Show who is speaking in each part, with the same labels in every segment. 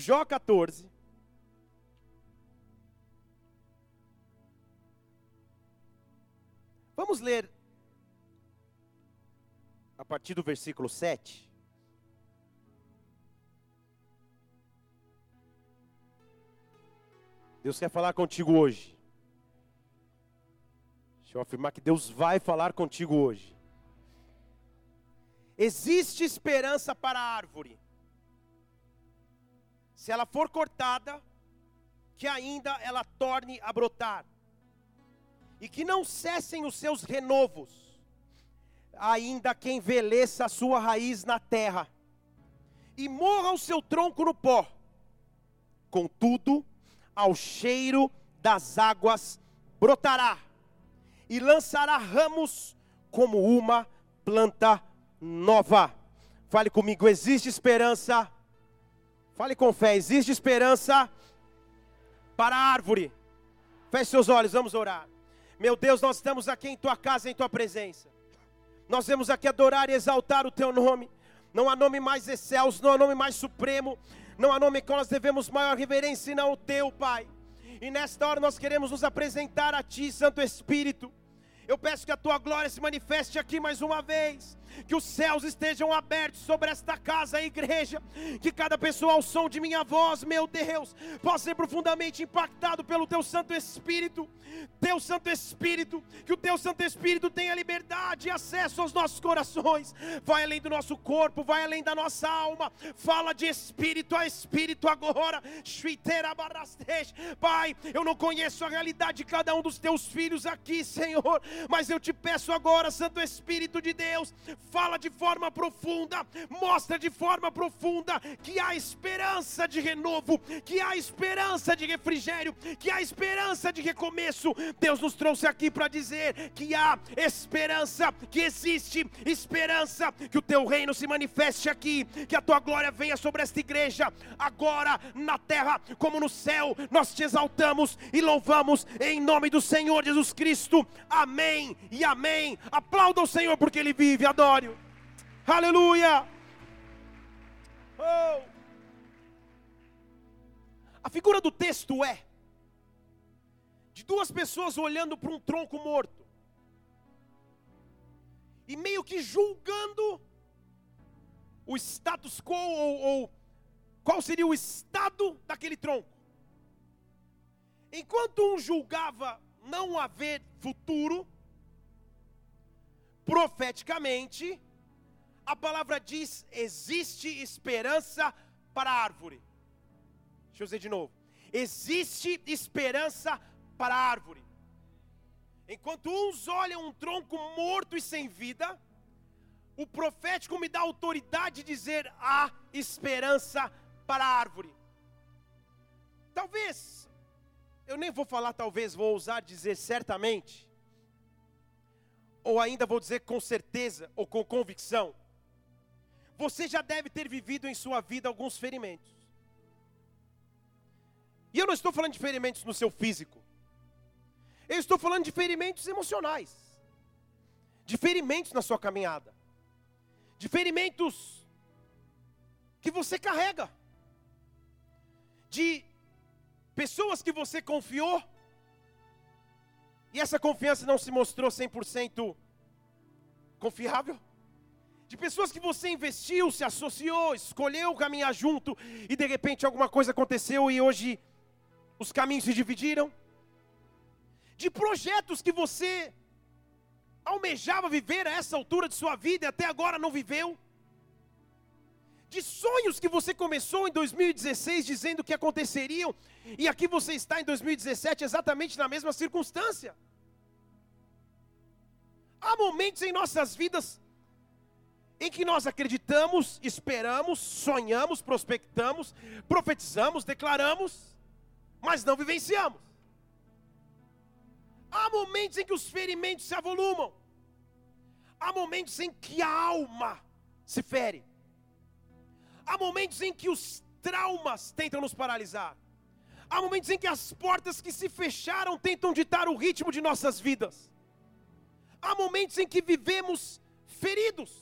Speaker 1: Jó 14. Vamos ler a partir do versículo 7. Deus quer falar contigo hoje. Deixa eu afirmar que Deus vai falar contigo hoje. Existe esperança para a árvore. Se ela for cortada, que ainda ela torne a brotar. E que não cessem os seus renovos, ainda que envelheça a sua raiz na terra, e morra o seu tronco no pó. Contudo, ao cheiro das águas brotará e lançará ramos como uma planta nova. Fale comigo, existe esperança. Fale com fé, existe esperança para a árvore. Feche seus olhos, vamos orar. Meu Deus, nós estamos aqui em tua casa, em tua presença. Nós vemos aqui adorar e exaltar o teu nome. Não há nome mais excelso, não há nome mais supremo, não há nome que nós devemos maior reverência senão o teu, Pai. E nesta hora nós queremos nos apresentar a Ti, Santo Espírito. Eu peço que a tua glória se manifeste aqui mais uma vez que os céus estejam abertos sobre esta casa, igreja, que cada pessoa ao som de minha voz, meu Deus, possa ser profundamente impactado pelo teu Santo Espírito, teu Santo Espírito, que o teu Santo Espírito tenha liberdade e acesso aos nossos corações, vai além do nosso corpo, vai além da nossa alma, fala de espírito a espírito agora, Pai, eu não conheço a realidade de cada um dos teus filhos aqui, Senhor, mas eu te peço agora, Santo Espírito de Deus, fala de forma profunda, mostra de forma profunda que há esperança de renovo, que há esperança de refrigério, que há esperança de recomeço. Deus nos trouxe aqui para dizer que há esperança, que existe esperança, que o teu reino se manifeste aqui, que a tua glória venha sobre esta igreja, agora na terra como no céu. Nós te exaltamos e louvamos em nome do Senhor Jesus Cristo. Amém e amém. Aplauda o Senhor porque ele vive. Adora. Aleluia. Oh. A figura do texto é de duas pessoas olhando para um tronco morto e meio que julgando o status quo ou, ou qual seria o estado daquele tronco. Enquanto um julgava não haver futuro, profeticamente, a palavra diz: existe esperança para a árvore. Deixa eu dizer de novo: existe esperança para a árvore. Enquanto uns olham um tronco morto e sem vida, o profético me dá autoridade de dizer: há esperança para a árvore. Talvez, eu nem vou falar, talvez, vou ousar dizer certamente, ou ainda vou dizer com certeza ou com convicção, você já deve ter vivido em sua vida alguns ferimentos. E eu não estou falando de ferimentos no seu físico, eu estou falando de ferimentos emocionais, de ferimentos na sua caminhada, de ferimentos que você carrega, de pessoas que você confiou e essa confiança não se mostrou 100% confiável? De pessoas que você investiu, se associou, escolheu caminhar junto e de repente alguma coisa aconteceu e hoje os caminhos se dividiram? De projetos que você almejava viver a essa altura de sua vida e até agora não viveu? De sonhos que você começou em 2016 dizendo que aconteceriam, e aqui você está em 2017 exatamente na mesma circunstância. Há momentos em nossas vidas em que nós acreditamos, esperamos, sonhamos, prospectamos, profetizamos, declaramos, mas não vivenciamos. Há momentos em que os ferimentos se avolumam. Há momentos em que a alma se fere. Há momentos em que os traumas tentam nos paralisar. Há momentos em que as portas que se fecharam tentam ditar o ritmo de nossas vidas. Há momentos em que vivemos feridos.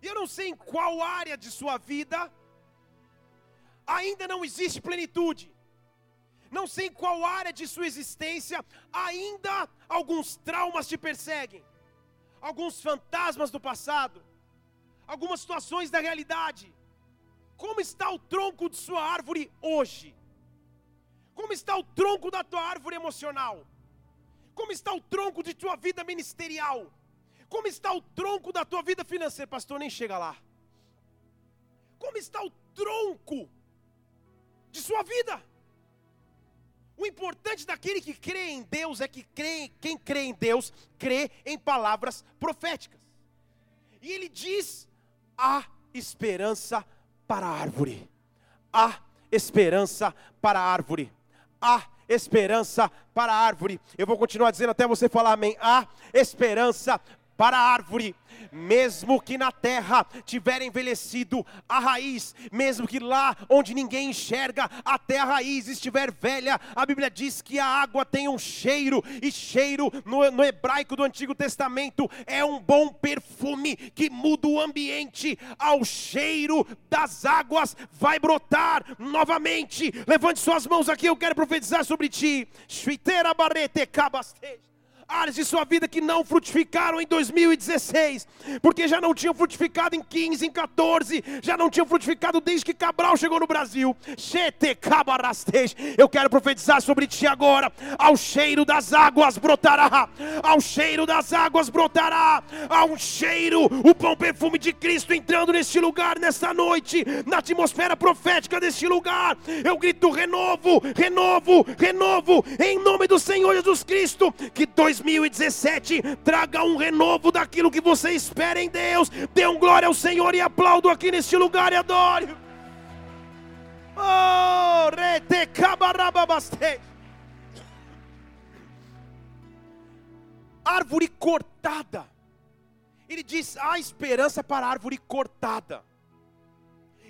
Speaker 1: E eu não sei em qual área de sua vida ainda não existe plenitude. Não sei em qual área de sua existência ainda alguns traumas te perseguem, alguns fantasmas do passado, algumas situações da realidade. Como está o tronco de sua árvore hoje? Como está o tronco da tua árvore emocional? Como está o tronco de tua vida ministerial? Como está o tronco da tua vida financeira? Pastor, nem chega lá. Como está o tronco de sua vida? O importante daquele que crê em Deus é que crê, quem crê em Deus crê em palavras proféticas. E ele diz: há esperança para a árvore. Há esperança para a árvore. Há esperança para a árvore. Eu vou continuar dizendo até você falar amém. Há esperança para a árvore, mesmo que na terra tiver envelhecido a raiz, mesmo que lá onde ninguém enxerga até a raiz estiver velha, a Bíblia diz que a água tem um cheiro, e cheiro no, no hebraico do Antigo Testamento é um bom perfume que muda o ambiente, ao cheiro das águas vai brotar novamente. Levante suas mãos aqui, eu quero profetizar sobre ti. Shviteira barrete cabasteja áreas de sua vida que não frutificaram em 2016, porque já não tinham frutificado em 15, em 14, já não tinham frutificado desde que Cabral chegou no Brasil. Eu quero profetizar sobre ti agora. Ao cheiro das águas brotará, ao cheiro das águas brotará, ao cheiro, o bom perfume de Cristo entrando neste lugar nesta noite, na atmosfera profética deste lugar. Eu grito renovo, renovo, renovo, em nome do Senhor Jesus Cristo, que dois 2017 traga um renovo daquilo que você espera em Deus. Dê um glória ao Senhor e aplaudo aqui neste lugar e adore. Oh, árvore cortada. Ele diz: há esperança para a árvore cortada.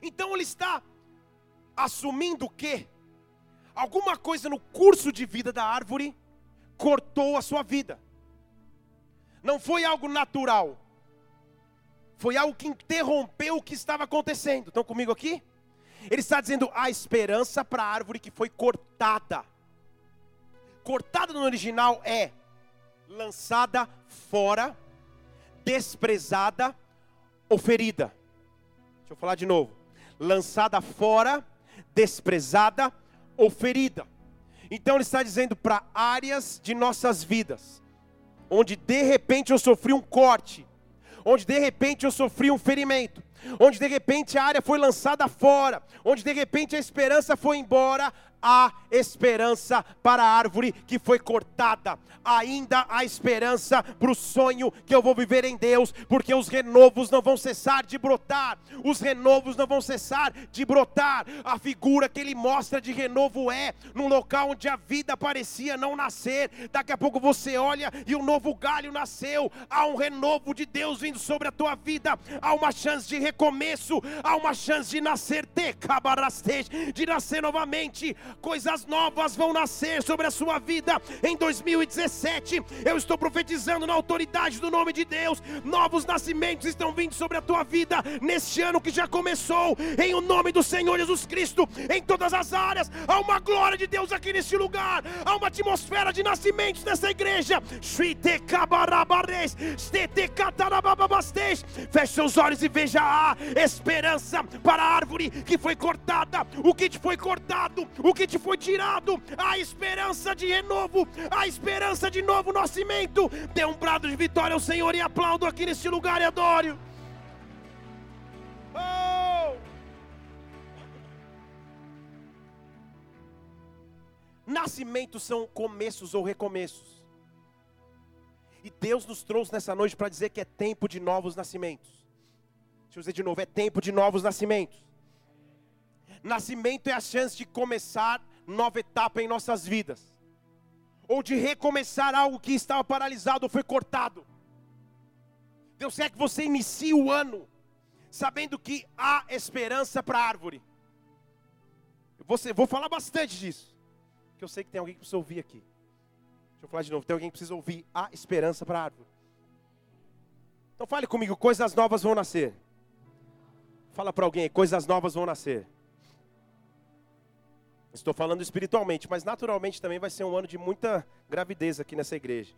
Speaker 1: Então ele está assumindo que alguma coisa no curso de vida da árvore cortou a sua vida. Não foi algo natural. Foi algo que interrompeu o que estava acontecendo. Estão comigo aqui? Ele está dizendo a esperança para a árvore que foi cortada. Cortada no original é lançada fora, desprezada ou ferida. Deixa eu falar de novo. Lançada fora, desprezada ou ferida. Então ele está dizendo para áreas de nossas vidas, onde de repente eu sofri um corte, onde de repente eu sofri um ferimento, onde de repente a área foi lançada fora, onde de repente a esperança foi embora, há esperança para a árvore que foi cortada, ainda há esperança para o sonho que eu vou viver em Deus, porque os renovos não vão cessar de brotar, os renovos não vão cessar de brotar. A figura que ele mostra de renovo é num local onde a vida parecia não nascer, daqui a pouco você olha e um novo galho nasceu, há um renovo de Deus vindo sobre a tua vida, há uma chance de recomeço, há uma chance de nascer, de nascer novamente coisas novas vão nascer sobre a sua vida em 2017. Eu estou profetizando na autoridade do nome de Deus. Novos nascimentos estão vindo sobre a tua vida neste ano que já começou, em o nome do Senhor Jesus Cristo, em todas as áreas. Há uma glória de Deus aqui neste lugar, há uma atmosfera de nascimentos nessa igreja. Feche seus olhos e veja a esperança para a árvore que foi cortada, o que te foi cortado, o que te foi tirado, a esperança de renovo, a esperança de novo nascimento. Dê um brado de vitória ao Senhor e aplaudo aqui neste lugar e adoro. Oh! Nascimentos são começos ou recomeços. E Deus nos trouxe nessa noite para dizer que é tempo de novos nascimentos. Deixa eu dizer de novo, é tempo de novos nascimentos. Nascimento é a chance de começar nova etapa em nossas vidas, ou de recomeçar algo que estava paralisado ou foi cortado. Deus quer que você inicie o ano sabendo que há esperança para a árvore. Você, vou falar bastante disso, que eu sei que tem alguém que precisa ouvir aqui. Deixa eu falar de novo, tem alguém que precisa ouvir há esperança para a árvore. Então fale comigo, coisas novas vão nascer. Fala para alguém, coisas novas vão nascer. Estou falando espiritualmente, mas naturalmente também vai ser um ano de muita gravidez aqui nessa igreja.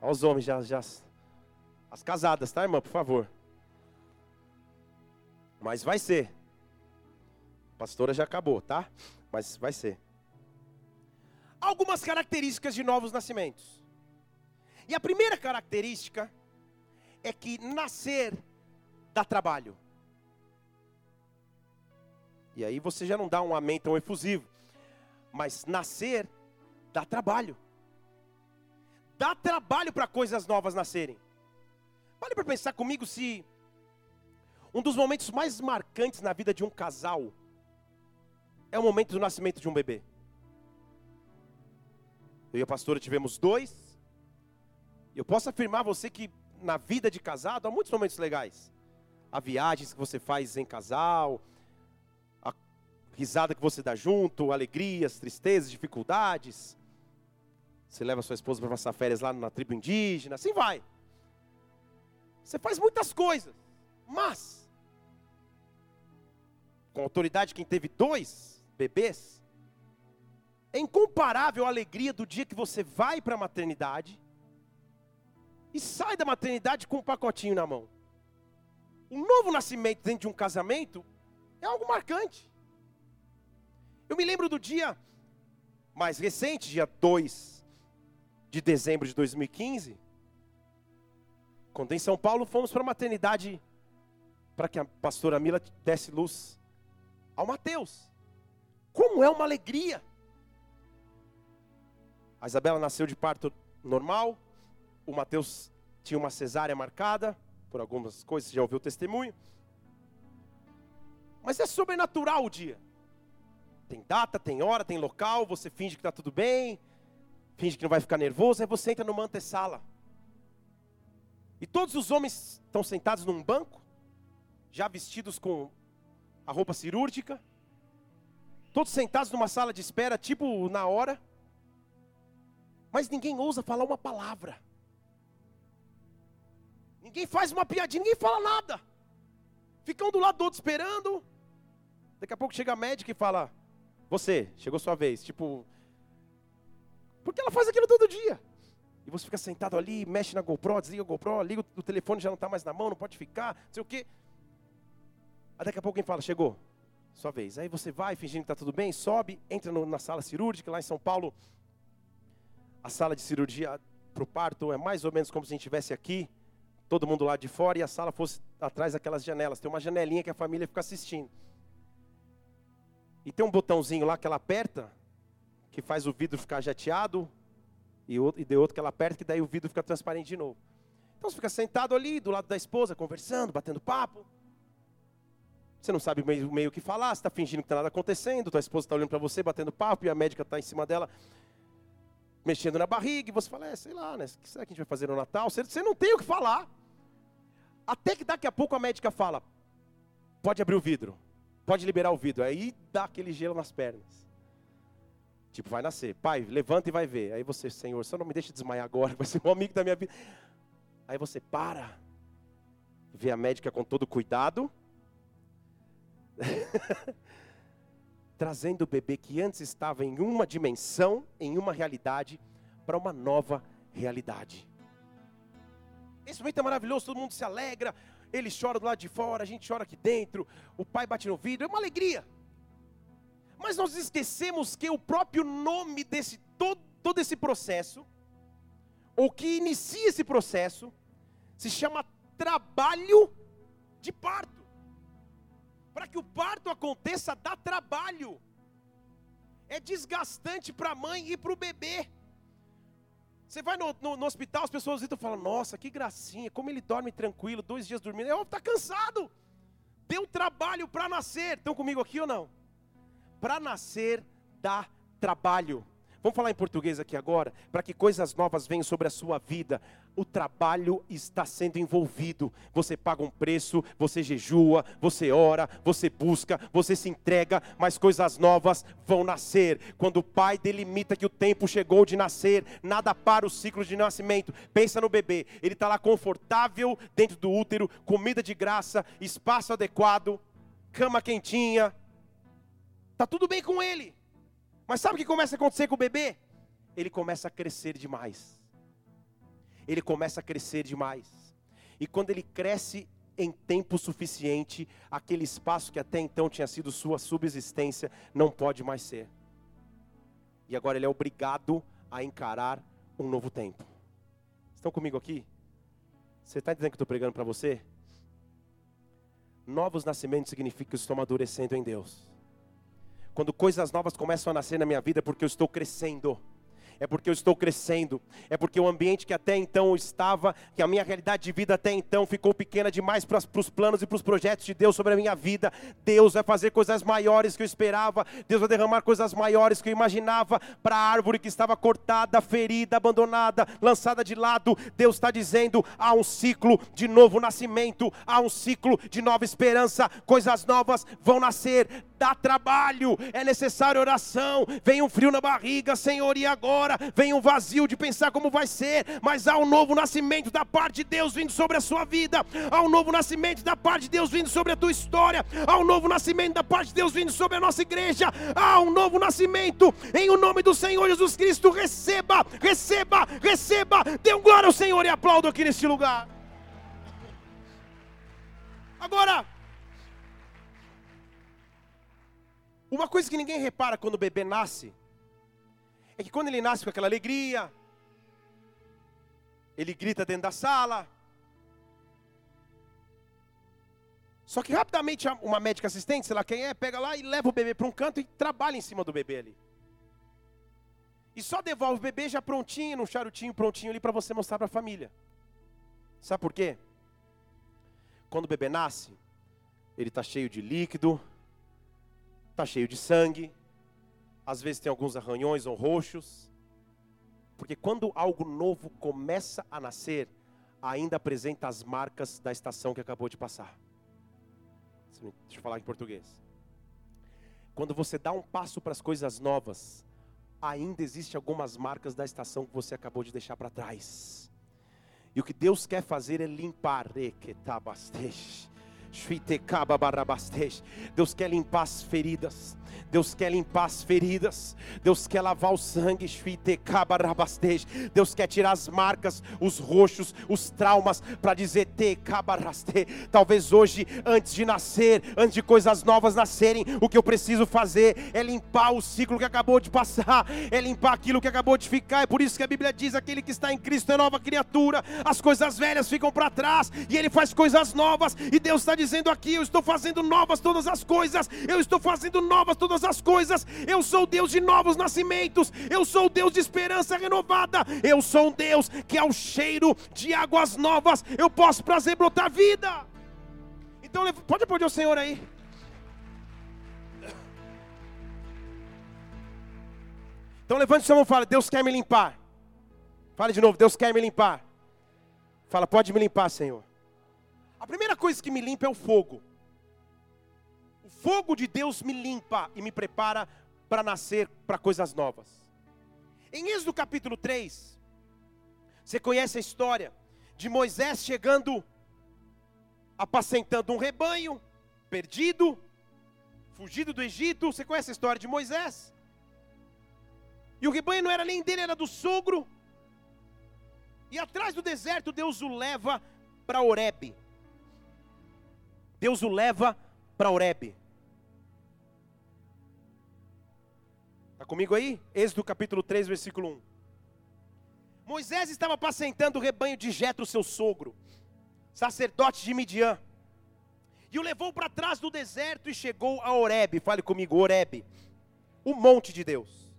Speaker 1: Os homens já, já. As casadas, tá, irmã? Por favor. Mas vai ser. A pastora já acabou, tá? Mas vai ser. Algumas características de novos nascimentos. E a primeira característica é que nascer dá trabalho. E aí você já não dá um amém tão efusivo. Mas nascer dá trabalho. Dá trabalho para coisas novas nascerem. Vale para pensar comigo se um dos momentos mais marcantes na vida de um casal é o momento do nascimento de um bebê. Eu e a pastora tivemos dois. Eu posso afirmar a você que na vida de casado há muitos momentos legais. Há viagens que você faz em casal, risada que você dá junto, alegrias, tristezas, dificuldades. Você leva sua esposa para passar férias lá na tribo indígena, assim vai. Você faz muitas coisas, mas com autoridade quem teve dois bebês, é incomparável a alegria do dia que você vai para a maternidade e sai da maternidade com um pacotinho na mão. Um novo nascimento dentro de um casamento é algo marcante. Eu me lembro do dia mais recente, dia 2 de dezembro de 2015, quando em São Paulo fomos para a maternidade para que a pastora Mila desse luz ao Mateus. Como é uma alegria! A Isabela nasceu de parto normal, o Mateus tinha uma cesárea marcada, por algumas coisas, você já ouviu o testemunho. Mas é sobrenatural o dia. Tem data, tem hora, tem local, você finge que está tudo bem, finge que não vai ficar nervoso, aí você entra numa antessala. E todos os homens estão sentados num banco, já vestidos com a roupa cirúrgica, todos sentados numa sala de espera, tipo na hora, mas ninguém ousa falar uma palavra. Ninguém faz uma piadinha, ninguém fala nada. Ficam do lado do outro esperando. Daqui a pouco chega a médica e fala: Você, chegou sua vez. Tipo, porque ela faz aquilo todo dia. E você fica sentado ali, mexe na GoPro, desliga a GoPro, liga o telefone, já não está mais na mão, não pode ficar, não sei o quê. Aí daqui a pouco alguém fala, chegou, sua vez. Aí você vai, fingindo que está tudo bem, sobe, entra no, na sala cirúrgica, lá em São Paulo. A sala de cirurgia para o parto é mais ou menos como se a gente estivesse aqui todo mundo lá de fora e a sala fosse atrás daquelas janelas. Tem uma janelinha que a família fica assistindo. E tem um botãozinho lá que ela aperta, que faz o vidro ficar jateado, e, outro, e de outro que ela aperta, que daí o vidro fica transparente de novo. Então você fica sentado ali, do lado da esposa, conversando, batendo papo. Você não sabe meio, meio que falar, você está fingindo que está nada acontecendo, tua esposa está olhando para você, batendo papo, e a médica está em cima dela, mexendo na barriga, e você fala, é, sei lá, né? O que será que a gente vai fazer no Natal? Você, você não tem o que falar. Até que daqui a pouco a médica fala: pode abrir o vidro, pode liberar o vidro. Aí dá aquele gelo nas pernas. Tipo, vai nascer. Pai, levanta e vai ver. Aí você, Senhor, só não me deixe desmaiar agora, vai ser um amigo da minha vida. Aí você para, vê a médica com todo cuidado, trazendo o bebê que antes estava em uma dimensão, em uma realidade, para uma nova realidade. Esse momento é maravilhoso, todo mundo se alegra, ele chora do lado de fora, a gente chora aqui dentro, o pai bate no vidro, é uma alegria. Mas nós esquecemos que o próprio nome desse todo, todo esse processo, ou que inicia esse processo, se chama trabalho de parto. Para que o parto aconteça, dá trabalho. É desgastante para a mãe e para o bebê. Você vai no, no, no, hospital, as pessoas visitam e falam: Nossa, que gracinha, como ele dorme tranquilo, dois dias dormindo. É, está cansado. Deu trabalho para nascer. Estão comigo aqui ou não? Para nascer dá trabalho. Vamos falar em português aqui agora, para que coisas novas venham sobre a sua vida. O trabalho está sendo envolvido. Você paga um preço, você jejua, você ora, você busca, você se entrega, mas coisas novas vão nascer. Quando o pai delimita que o tempo chegou de nascer, nada para o ciclo de nascimento. Pensa no bebê, ele está lá confortável dentro do útero, comida de graça, espaço adequado, cama quentinha, Tá tudo bem com ele. Mas sabe o que começa a acontecer com o bebê? Ele começa a crescer demais. Ele começa a crescer demais. E quando ele cresce em tempo suficiente, aquele espaço que até então tinha sido sua subsistência não pode mais ser. E agora ele é obrigado a encarar um novo tempo. Estão comigo aqui? Você está dizendo que estou pregando para você? Novos nascimentos significa que eu estou amadurecendo em Deus. Quando coisas novas começam a nascer na minha vida, é porque eu estou crescendo é porque eu estou crescendo, é porque o ambiente que até então estava, que a minha realidade de vida até então ficou pequena demais para os planos e para os projetos de Deus sobre a minha vida. Deus vai fazer coisas maiores que eu esperava, Deus vai derramar coisas maiores que eu imaginava para a árvore que estava cortada, ferida, abandonada, lançada de lado. Deus está dizendo: há um ciclo de novo nascimento, há um ciclo de nova esperança, coisas novas vão nascer. Dá trabalho, é necessário oração, vem um frio na barriga, Senhor, e agora? vem um vazio de pensar como vai ser, mas há um novo nascimento da parte de Deus vindo sobre a sua vida, há um novo nascimento da parte de Deus vindo sobre a tua história, há um novo nascimento da parte de Deus vindo sobre a nossa igreja, há um novo nascimento, em o nome do Senhor Jesus Cristo, receba, receba, receba, dê um glória ao Senhor e aplaudo aqui neste lugar. Agora, uma coisa que ninguém repara quando o bebê nasce, é que quando ele nasce com aquela alegria, ele grita dentro da sala. Só que rapidamente uma médica assistente, sei lá quem é, pega lá e leva o bebê para um canto e trabalha em cima do bebê ali. E só devolve o bebê já prontinho, num charutinho prontinho ali para você mostrar para a família. Sabe por quê? Quando o bebê nasce, ele está cheio de líquido, está cheio de sangue, às vezes tem alguns arranhões ou roxos. Porque quando algo novo começa a nascer, ainda apresenta as marcas da estação que acabou de passar. Deixa eu falar em português. Quando você dá um passo para as coisas novas, ainda existe algumas marcas da estação que você acabou de deixar para trás. E o que Deus quer fazer é limpar. Deus quer limpar as feridas. Deus quer limpar as feridas, Deus quer lavar o sangue, Deus quer tirar as marcas, os roxos, os traumas, para dizer te Talvez hoje, antes de nascer, antes de coisas novas nascerem, o que eu preciso fazer é limpar o ciclo que acabou de passar, é limpar aquilo que acabou de ficar. É por isso que a Bíblia diz: aquele que está em Cristo é nova criatura, as coisas velhas ficam para trás e ele faz coisas novas. E Deus está dizendo aqui: eu estou fazendo novas todas as coisas, eu estou fazendo novas todas as coisas. Eu sou Deus de novos nascimentos. Eu sou Deus de esperança renovada. Eu sou um Deus que ao cheiro de águas novas eu posso prazer brotar vida. Então pode aplaudir o Senhor aí. Então levante sua mão e fala: Deus quer me limpar. Fale de novo: Deus quer me limpar. Fala: Pode me limpar, Senhor. A primeira coisa que me limpa é o fogo fogo de Deus me limpa e me prepara para nascer para coisas novas. Em Êxodo capítulo 3, você conhece a história de Moisés chegando, apacentando um rebanho, perdido, fugido do Egito. Você conhece a história de Moisés? E o rebanho não era nem dele, era do sogro. E atrás do deserto, Deus o leva para Oreb. Deus o leva para Oreb. Está comigo aí? Êxodo capítulo 3, versículo 1. Moisés estava apacentando o rebanho de Jetro, seu sogro, sacerdote de Midian. E o levou para trás do deserto e chegou a Oreb. Fale comigo, Oreb. O monte de Deus.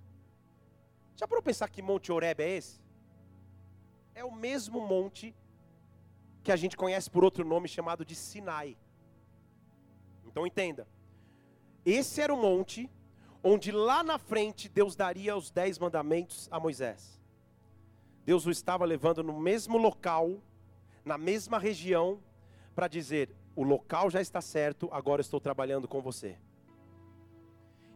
Speaker 1: Já para pensar que monte Oreb é esse? É o mesmo monte que a gente conhece por outro nome chamado de Sinai. Então entenda. Esse era o monte onde lá na frente Deus daria os dez mandamentos a Moisés. Deus o estava levando no mesmo local, na mesma região, para dizer: o local já está certo, agora estou trabalhando com você.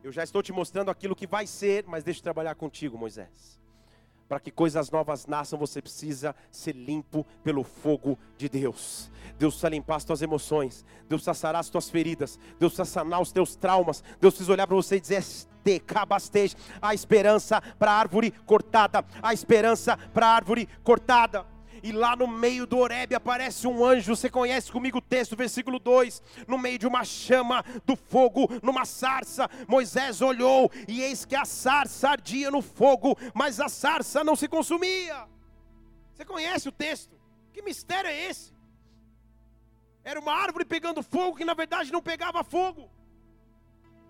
Speaker 1: Eu já estou te mostrando aquilo que vai ser, mas deixa eu trabalhar contigo, Moisés. Para que coisas novas nasçam, você precisa ser limpo pelo fogo de Deus. Deus precisa limpar as tuas emoções. Deus precisa sarar as tuas feridas. Deus precisa sanar os teus traumas. Deus precisa olhar para você e dizer: Cabastej, a esperança para a árvore cortada. A esperança para a árvore cortada e lá no meio do Horebe aparece um anjo. Você conhece comigo o texto, versículo 2: no meio de uma chama do fogo, numa sarça, Moisés olhou e eis que a sarça ardia no fogo, mas a sarça não se consumia. Você conhece o texto? Que mistério é esse? Era uma árvore pegando fogo que na verdade não pegava fogo.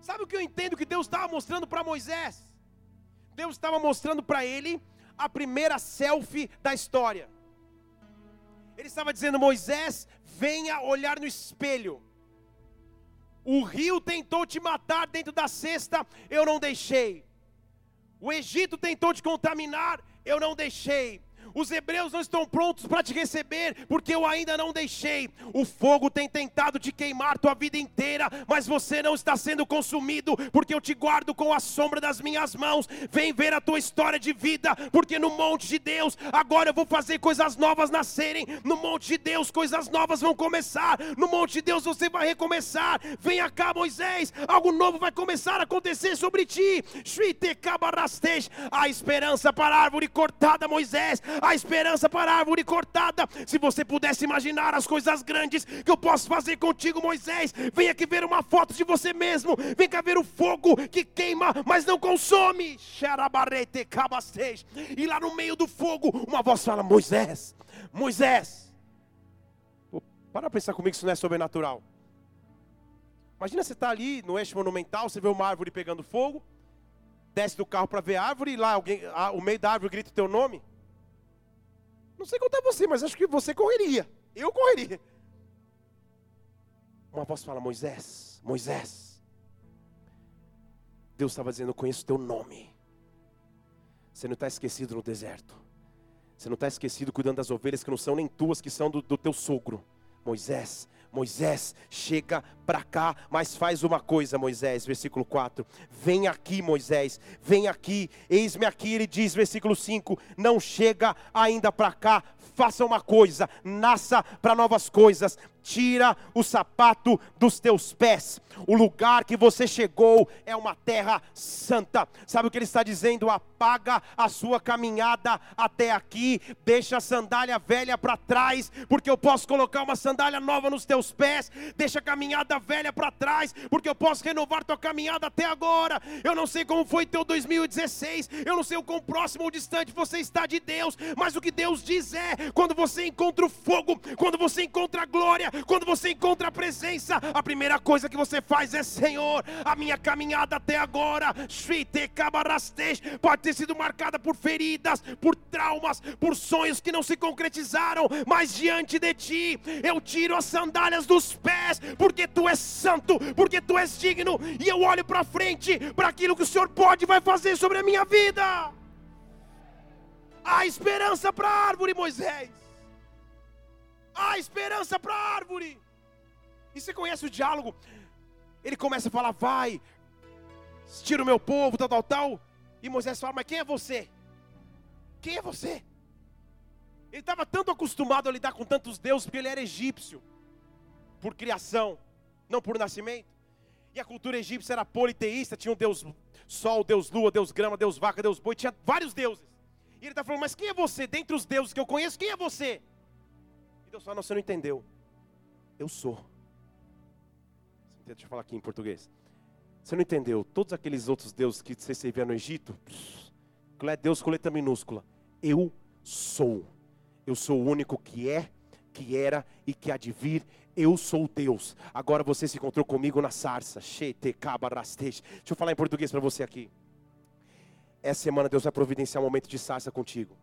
Speaker 1: Sabe o que eu entendo que Deus estava mostrando para Moisés? Deus estava mostrando para ele a primeira selfie da história. Ele estava dizendo: Moisés, venha olhar no espelho. O rio tentou te matar dentro da cesta, eu não deixei. O Egito tentou te contaminar, eu não deixei. Os hebreus não estão prontos para te receber, porque eu ainda não deixei. O fogo tem tentado te queimar tua vida inteira, mas você não está sendo consumido, porque eu te guardo com a sombra das minhas mãos. Vem ver a tua história de vida, porque no monte de Deus, agora eu vou fazer coisas novas nascerem. No monte de Deus, coisas novas vão começar. No monte de Deus, você vai recomeçar. Venha cá, Moisés, algo novo vai começar a acontecer sobre ti. A esperança para a árvore cortada, Moisés a esperança para a árvore cortada. Se você pudesse imaginar as coisas grandes que eu posso fazer contigo, Moisés, venha aqui ver uma foto de você mesmo. Vem cá ver o fogo que queima, mas não consome. E lá no meio do fogo, uma voz fala: Moisés, Moisés. Para pensar comigo, isso não é sobrenatural. Imagina você está ali no eixo monumental, você vê uma árvore pegando fogo, desce do carro para ver a árvore, e lá alguém, o meio da árvore grita o teu nome. Não sei contar você, mas acho que você correria. Eu correria. Uma voz fala: Moisés, Moisés. Deus estava dizendo: Eu conheço teu nome. Você não está esquecido no deserto. Você não está esquecido cuidando das ovelhas que não são nem tuas, que são do, do teu sogro. Moisés, Moisés, chega para cá, mas faz uma coisa, Moisés, versículo 4. Vem aqui, Moisés, vem aqui, eis-me aqui, ele diz, versículo 5: Não chega ainda para cá, faça uma coisa, nasça para novas coisas, tira o sapato dos teus pés. O lugar que você chegou é uma terra santa. Sabe o que ele está dizendo? Apaga a sua caminhada até aqui, deixa a sandália velha para trás, porque eu posso colocar uma sandália nova nos teus pés. Deixa a caminhada velha para trás, porque eu posso renovar tua caminhada até agora. Eu não sei como foi teu 2016, eu não sei o quão próximo ou distante você está de Deus, mas o que Deus diz é: quando você encontra o fogo, quando você encontra a glória, quando você encontra a presença, a primeira coisa que você faz é: Senhor, a minha caminhada até agora, pode ter sido marcada por feridas, por traumas, por sonhos que não se concretizaram, mas diante de ti, eu tiro as sandálias dos pés, porque tu és santo, porque tu és digno, e eu olho para frente, para aquilo que o Senhor pode e vai fazer sobre a minha vida. Há esperança para a árvore, Moisés. Há esperança para a árvore. E você conhece o diálogo? Ele começa a falar: vai, tira o meu povo, tal, tal, tal. E Moisés fala: mas quem é você? Quem é você? Ele estava tanto acostumado a lidar com tantos deuses, porque ele era egípcio, por criação, não por nascimento. E a cultura egípcia era politeísta, tinha um deus sol, deus lua, deus grama, deus vaca, deus boi, tinha vários deuses. E ele está falando, mas quem é você? Dentre os deuses que eu conheço, quem é você? Deus fala: Não, você não entendeu. Eu sou. Deixa eu falar aqui em português. Você não entendeu? Todos aqueles outros deuses que você servia no Egito, é Deus com letra minúscula. Eu sou. Eu sou o único que é, que era e que há de vir. Eu sou Deus. Agora você se encontrou comigo na sarça. Deixa eu falar em português para você aqui. Essa semana Deus vai providenciar um momento de sarça contigo.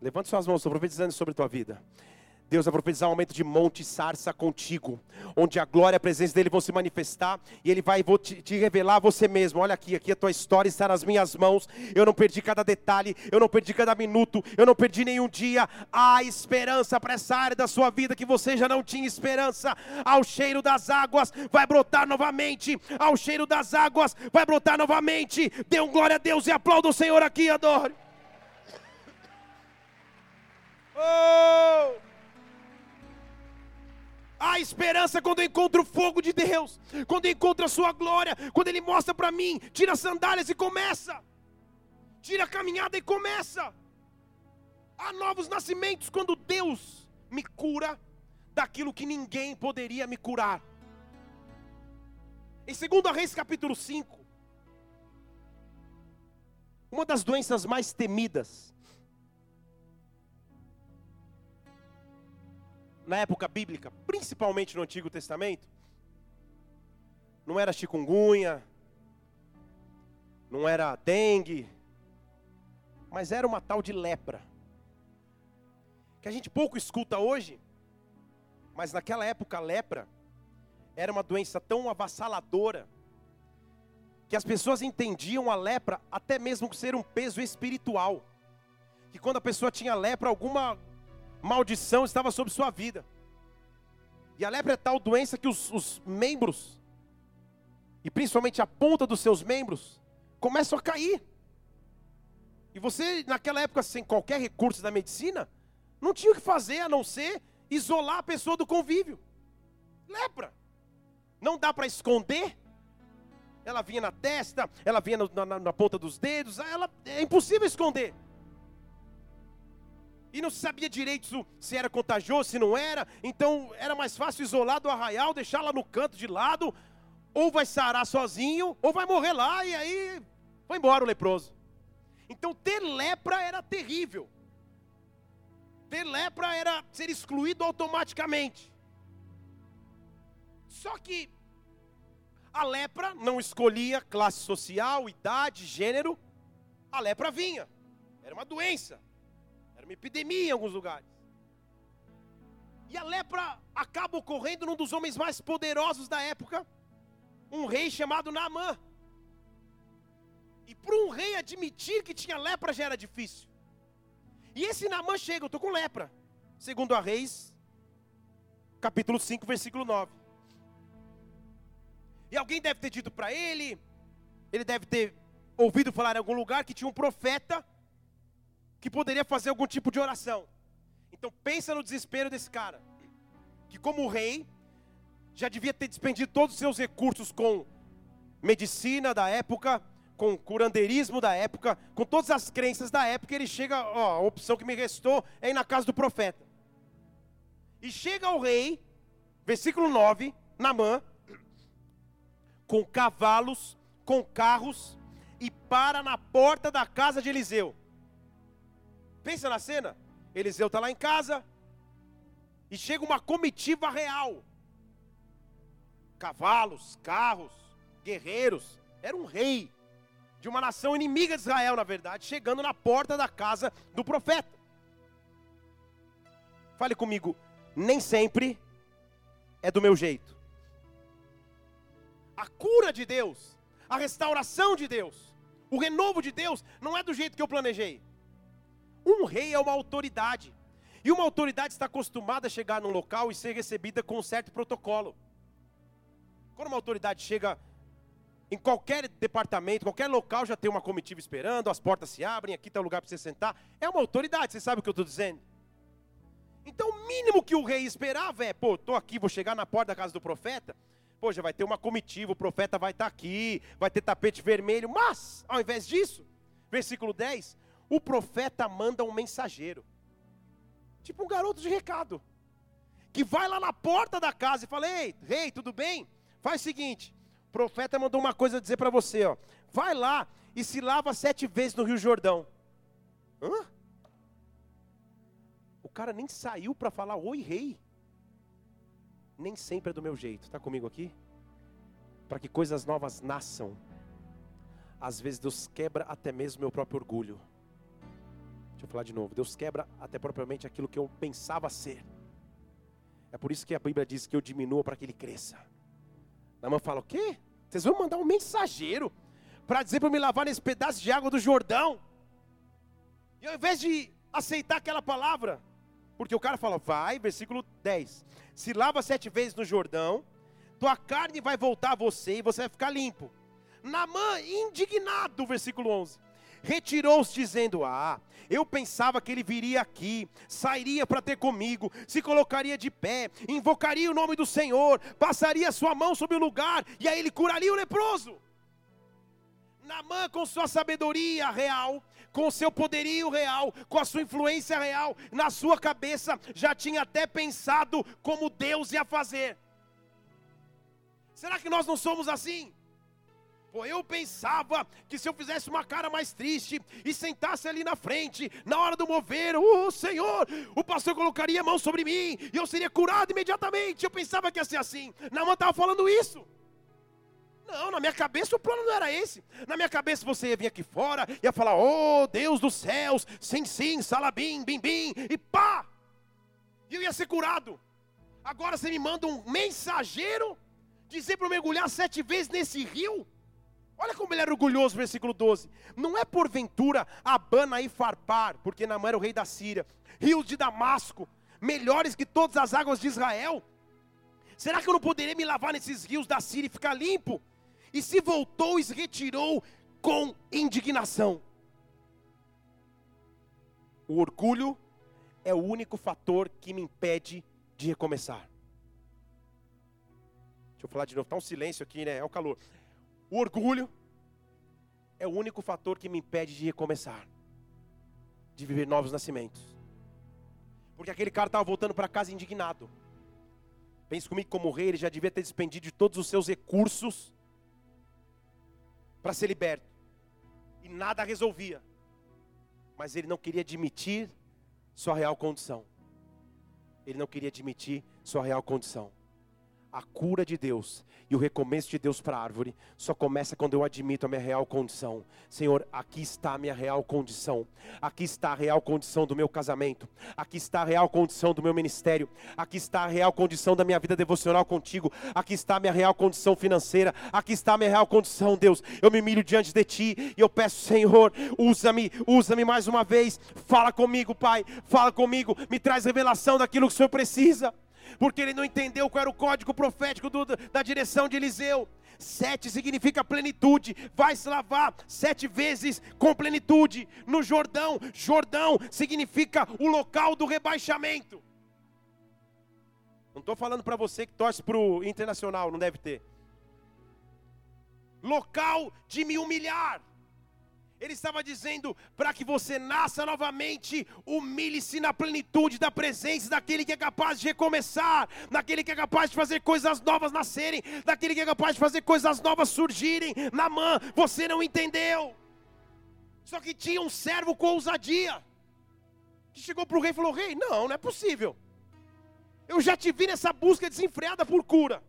Speaker 1: Levante suas mãos, estou profetizando sobre a tua vida. Deus vai profetizar um aumento de monte sarça contigo, onde a glória e a presença dele vão se manifestar e ele vai vou te, te, revelar a você mesmo. Olha aqui, aqui a tua história está nas minhas mãos. Eu não perdi cada detalhe, eu não perdi cada minuto, eu não perdi nenhum dia. Há esperança para essa área da sua vida que você já não tinha esperança. Ao cheiro das águas vai brotar novamente. Ao cheiro das águas vai brotar novamente. Dê um glória a Deus e aplauda o Senhor aqui, adore. Oh! Há esperança quando eu encontro o fogo de Deus, quando eu encontro a Sua glória, quando Ele mostra para mim, tira as sandálias e começa, tira a caminhada e começa. Há novos nascimentos quando Deus me cura daquilo que ninguém poderia me curar. Em 2 Reis capítulo 5, uma das doenças mais temidas na época bíblica, principalmente no Antigo Testamento, não era chikungunya, não era dengue, mas era uma tal de lepra. Que a gente pouco escuta hoje, mas naquela época a lepra era uma doença tão avassaladora que as pessoas entendiam a lepra até mesmo ser um peso espiritual. Que quando a pessoa tinha lepra, alguma maldição estava sobre sua vida. E a lepra é tal doença que os, os membros, e principalmente a ponta dos seus membros, começam a cair. E você, naquela época, sem qualquer recurso da medicina, não tinha o que fazer a não ser isolar a pessoa do convívio. Lepra. Não dá para esconder. Ela vinha na testa, ela vinha na, na, na ponta dos dedos, ela, é impossível esconder e não sabia direito se era contagioso, se não era, então era mais fácil isolar do arraial, deixar lá no canto de lado, ou vai sarar sozinho, ou vai morrer lá, e aí foi embora o leproso. Então ter lepra era terrível. Ter lepra era ser excluído automaticamente. Só que a lepra não escolhia classe social, idade, gênero, a lepra vinha, era uma doença uma epidemia em alguns lugares. E a lepra acaba ocorrendo num dos homens mais poderosos da época, um rei chamado Naamã. E para um rei admitir que tinha lepra já era difícil. E esse Naamã chega, eu estou com lepra. Segundo a Reis, capítulo 5, versículo 9. E alguém deve ter dito para ele, ele deve ter ouvido falar em algum lugar que tinha um profeta que poderia fazer algum tipo de oração. Então pensa no desespero desse cara, que como rei já devia ter despendido todos os seus recursos com medicina da época, com curandeirismo da época, com todas as crenças da época, ele chega, ó, a opção que me restou é ir na casa do profeta. E chega ao rei, versículo 9, Namã, com cavalos, com carros, e para na porta da casa de Eliseu. Pensa na cena. Eliseu está lá em casa e chega uma comitiva real. Cavalos, carros, guerreiros. Era um rei de uma nação inimiga de Israel, na verdade, chegando na porta da casa do profeta. Fale comigo, nem sempre é do meu jeito. A cura de Deus, a restauração de Deus, o renovo de Deus não é do jeito que eu planejei. Rei é uma autoridade. E uma autoridade está acostumada a chegar num local e ser recebida com um certo protocolo. Quando uma autoridade chega em qualquer departamento, qualquer local já tem uma comitiva esperando, as portas se abrem, aqui está o lugar para você sentar. É uma autoridade, você sabe o que eu estou dizendo? Então, o mínimo que o rei esperava é: pô, estou aqui, vou chegar na porta da casa do profeta. Pô, já vai ter uma comitiva, o profeta vai estar tá aqui, vai ter tapete vermelho. Mas, ao invés disso, versículo 10: o profeta manda um mensageiro, tipo um garoto de recado, que vai lá na porta da casa e fala: Ei, rei, tudo bem? Faz o seguinte: o profeta mandou uma coisa dizer para você, ó. Vai lá e se lava sete vezes no Rio Jordão. Hã? O cara nem saiu para falar: Oi, rei. Nem sempre é do meu jeito. Está comigo aqui? Para que coisas novas nasçam. Às vezes Deus quebra até mesmo meu próprio orgulho. Deixa eu falar de novo. Deus quebra até propriamente aquilo que eu pensava ser. É por isso que a Bíblia diz que eu diminua para que ele cresça. Naamã fala: O quê? Vocês vão mandar um mensageiro para dizer para me lavar nesse pedaço de água do Jordão? E ao invés de aceitar aquela palavra, porque o cara fala, vai, versículo 10: se lava sete vezes no Jordão, tua carne vai voltar a você e você vai ficar limpo. Namã, indignado, versículo 11, retirou-se dizendo: Ah, eu pensava que ele viria aqui, sairia para ter comigo, se colocaria de pé, invocaria o nome do Senhor, passaria sua mão sobre o lugar e aí ele curaria o leproso. Namã, com sua sabedoria real, com seu poderio real, com a sua influência real, na sua cabeça, já tinha até pensado como Deus ia fazer. Será que nós não somos assim? Pô, eu pensava que se eu fizesse uma cara mais triste e sentasse ali na frente, na hora do mover, o uh, Senhor, o pastor colocaria a mão sobre mim e eu seria curado imediatamente. Eu pensava que ia ser assim. Namã estava falando isso. Não, na minha cabeça o plano não era esse. Na minha cabeça você ia vir aqui fora, ia falar, oh Deus dos céus, sim, sim, salabim, bim, bim, e pá! E eu ia ser curado. Agora você me manda um mensageiro dizer para eu mergulhar sete vezes nesse rio? Olha como ele era orgulhoso, versículo 12. Não é porventura Abana e Farpar, porque Namã era o rei da Síria, rios de Damasco, melhores que todas as águas de Israel? Será que eu não poderia me lavar nesses rios da Síria e ficar limpo? e se voltou e se retirou com indignação. O orgulho é o único fator que me impede de recomeçar. Deixa eu falar de novo, está um silêncio aqui, né? É o calor. O orgulho é o único fator que me impede de recomeçar, de viver novos nascimentos. Porque aquele cara estava voltando para casa indignado. Pense comigo, como rei, ele já devia ter despendido de todos os seus recursos para ser liberto. E nada resolvia. Mas ele não queria admitir sua real condição. Ele não queria admitir sua real condição. A cura de Deus e o recomeço de Deus para a árvore só começa quando eu admito a minha real condição. Senhor, aqui está a minha real condição. Aqui está a real condição do meu casamento. Aqui está a real condição do meu ministério. Aqui está a real condição da minha vida devocional contigo. Aqui está a minha real condição financeira. Aqui está a minha real condição, Deus. Eu me milho diante de ti e eu peço, Senhor, usa-me, usa-me mais uma vez. Fala comigo, Pai. Fala comigo. Me traz revelação daquilo que o Senhor precisa porque ele não entendeu qual era o código profético do, da direção de Eliseu. Sete significa plenitude, vai se lavar sete vezes com plenitude no Jordão. Jordão significa o local do rebaixamento. Não estou falando para você que torce para o internacional, não deve ter. Local de me humilhar. Ele estava dizendo: para que você nasça novamente, humilhe-se na plenitude da presença daquele que é capaz de recomeçar, daquele que é capaz de fazer coisas novas nascerem, daquele que é capaz de fazer coisas novas surgirem. Namã, você não entendeu. Só que tinha um servo com ousadia, que chegou para o rei e falou: Rei, não, não é possível. Eu já te vi nessa busca desenfreada por cura.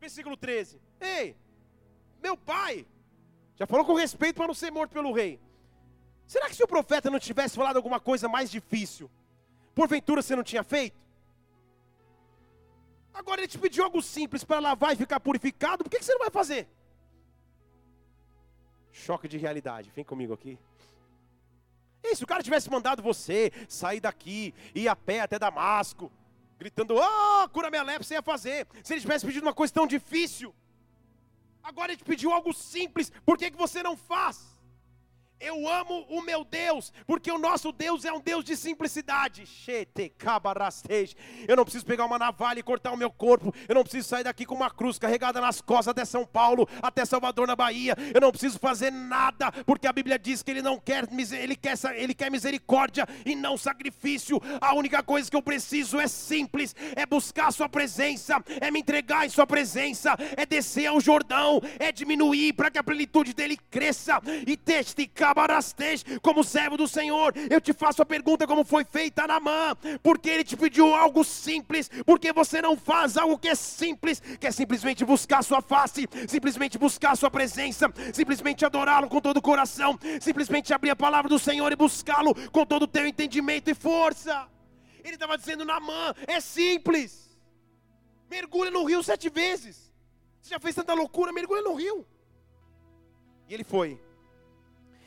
Speaker 1: Versículo 13: Ei, meu pai já falou com respeito para não ser morto pelo rei. Será que se o profeta não tivesse falado alguma coisa mais difícil, porventura você não tinha feito? Agora ele te pediu algo simples para lavar e ficar purificado, por que você não vai fazer? Choque de realidade, vem comigo aqui. E se o cara tivesse mandado você sair daqui, ir a pé até Damasco, gritando, oh, cura minha lepra, você ia fazer. Se ele tivesse pedido uma coisa tão difícil, Agora ele te pediu algo simples, por que, que você não faz? Eu amo o meu Deus, porque o nosso Deus é um Deus de simplicidade. Eu não preciso pegar uma navalha e cortar o meu corpo. Eu não preciso sair daqui com uma cruz carregada nas costas até São Paulo, até Salvador na Bahia. Eu não preciso fazer nada, porque a Bíblia diz que Ele não quer, ele quer, ele quer misericórdia e não sacrifício. A única coisa que eu preciso é simples: é buscar a Sua presença, é me entregar em Sua presença, é descer ao Jordão, é diminuir para que a plenitude dele cresça e testificar como servo do Senhor, eu te faço a pergunta como foi feita a Namã, porque ele te pediu algo simples, porque você não faz algo que é simples, que é simplesmente buscar sua face, simplesmente buscar sua presença, simplesmente adorá-lo com todo o coração, simplesmente abrir a palavra do Senhor e buscá-lo com todo o teu entendimento e força. Ele estava dizendo, Namã, é simples. Mergulha no rio sete vezes. Você já fez tanta loucura, mergulha no rio. E ele foi.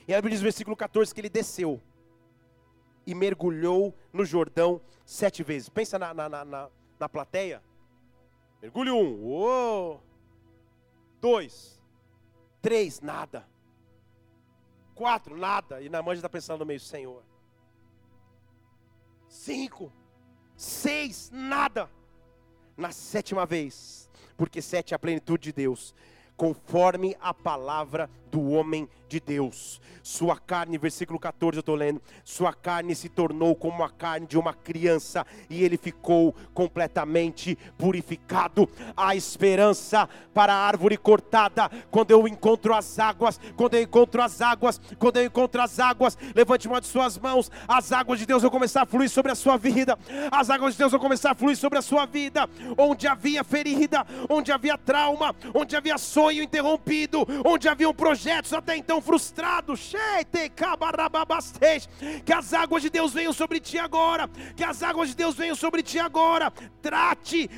Speaker 1: E aí diz no versículo 14 que ele desceu e mergulhou no Jordão sete vezes. Pensa na, na, na, na plateia. Mergulho um, uou. dois, três, nada. Quatro, nada. E na mãe está pensando no meio, Senhor. Cinco, seis, nada. Na sétima vez, porque sete é a plenitude de Deus, conforme a palavra do homem de Deus. Sua carne, versículo 14, eu estou lendo. Sua carne se tornou como a carne de uma criança e ele ficou completamente purificado. A esperança para a árvore cortada. Quando eu encontro as águas, quando eu encontro as águas, quando eu encontro as águas, levante uma de suas mãos. As águas de Deus vão começar a fluir sobre a sua vida. As águas de Deus vão começar a fluir sobre a sua vida. Onde havia ferida, onde havia trauma, onde havia sonho interrompido, onde havia um projeto projetos até então frustrados. Que as águas de Deus venham sobre ti agora. Que as águas de Deus venham sobre ti agora. Trate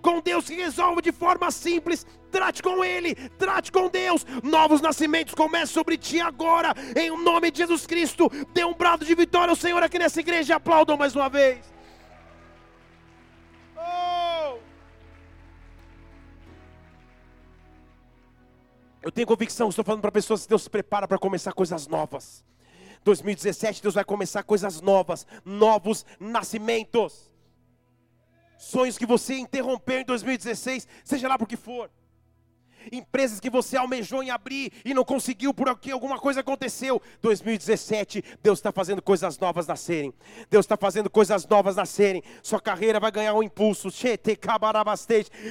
Speaker 1: com Deus que resolve de forma simples. Trate com Ele, trate com Deus. Novos nascimentos começam sobre ti agora. Em nome de Jesus Cristo. Dê um brado de vitória ao Senhor aqui nessa igreja. Aplaudam mais uma vez. Eu tenho convicção, estou falando para pessoas que Deus se prepara para começar coisas novas. 2017, Deus vai começar coisas novas, novos nascimentos. Sonhos que você interrompeu em 2016, seja lá por que for empresas que você almejou em abrir e não conseguiu porque alguma coisa aconteceu. 2017, Deus está fazendo coisas novas nascerem. Deus está fazendo coisas novas nascerem. Sua carreira vai ganhar um impulso.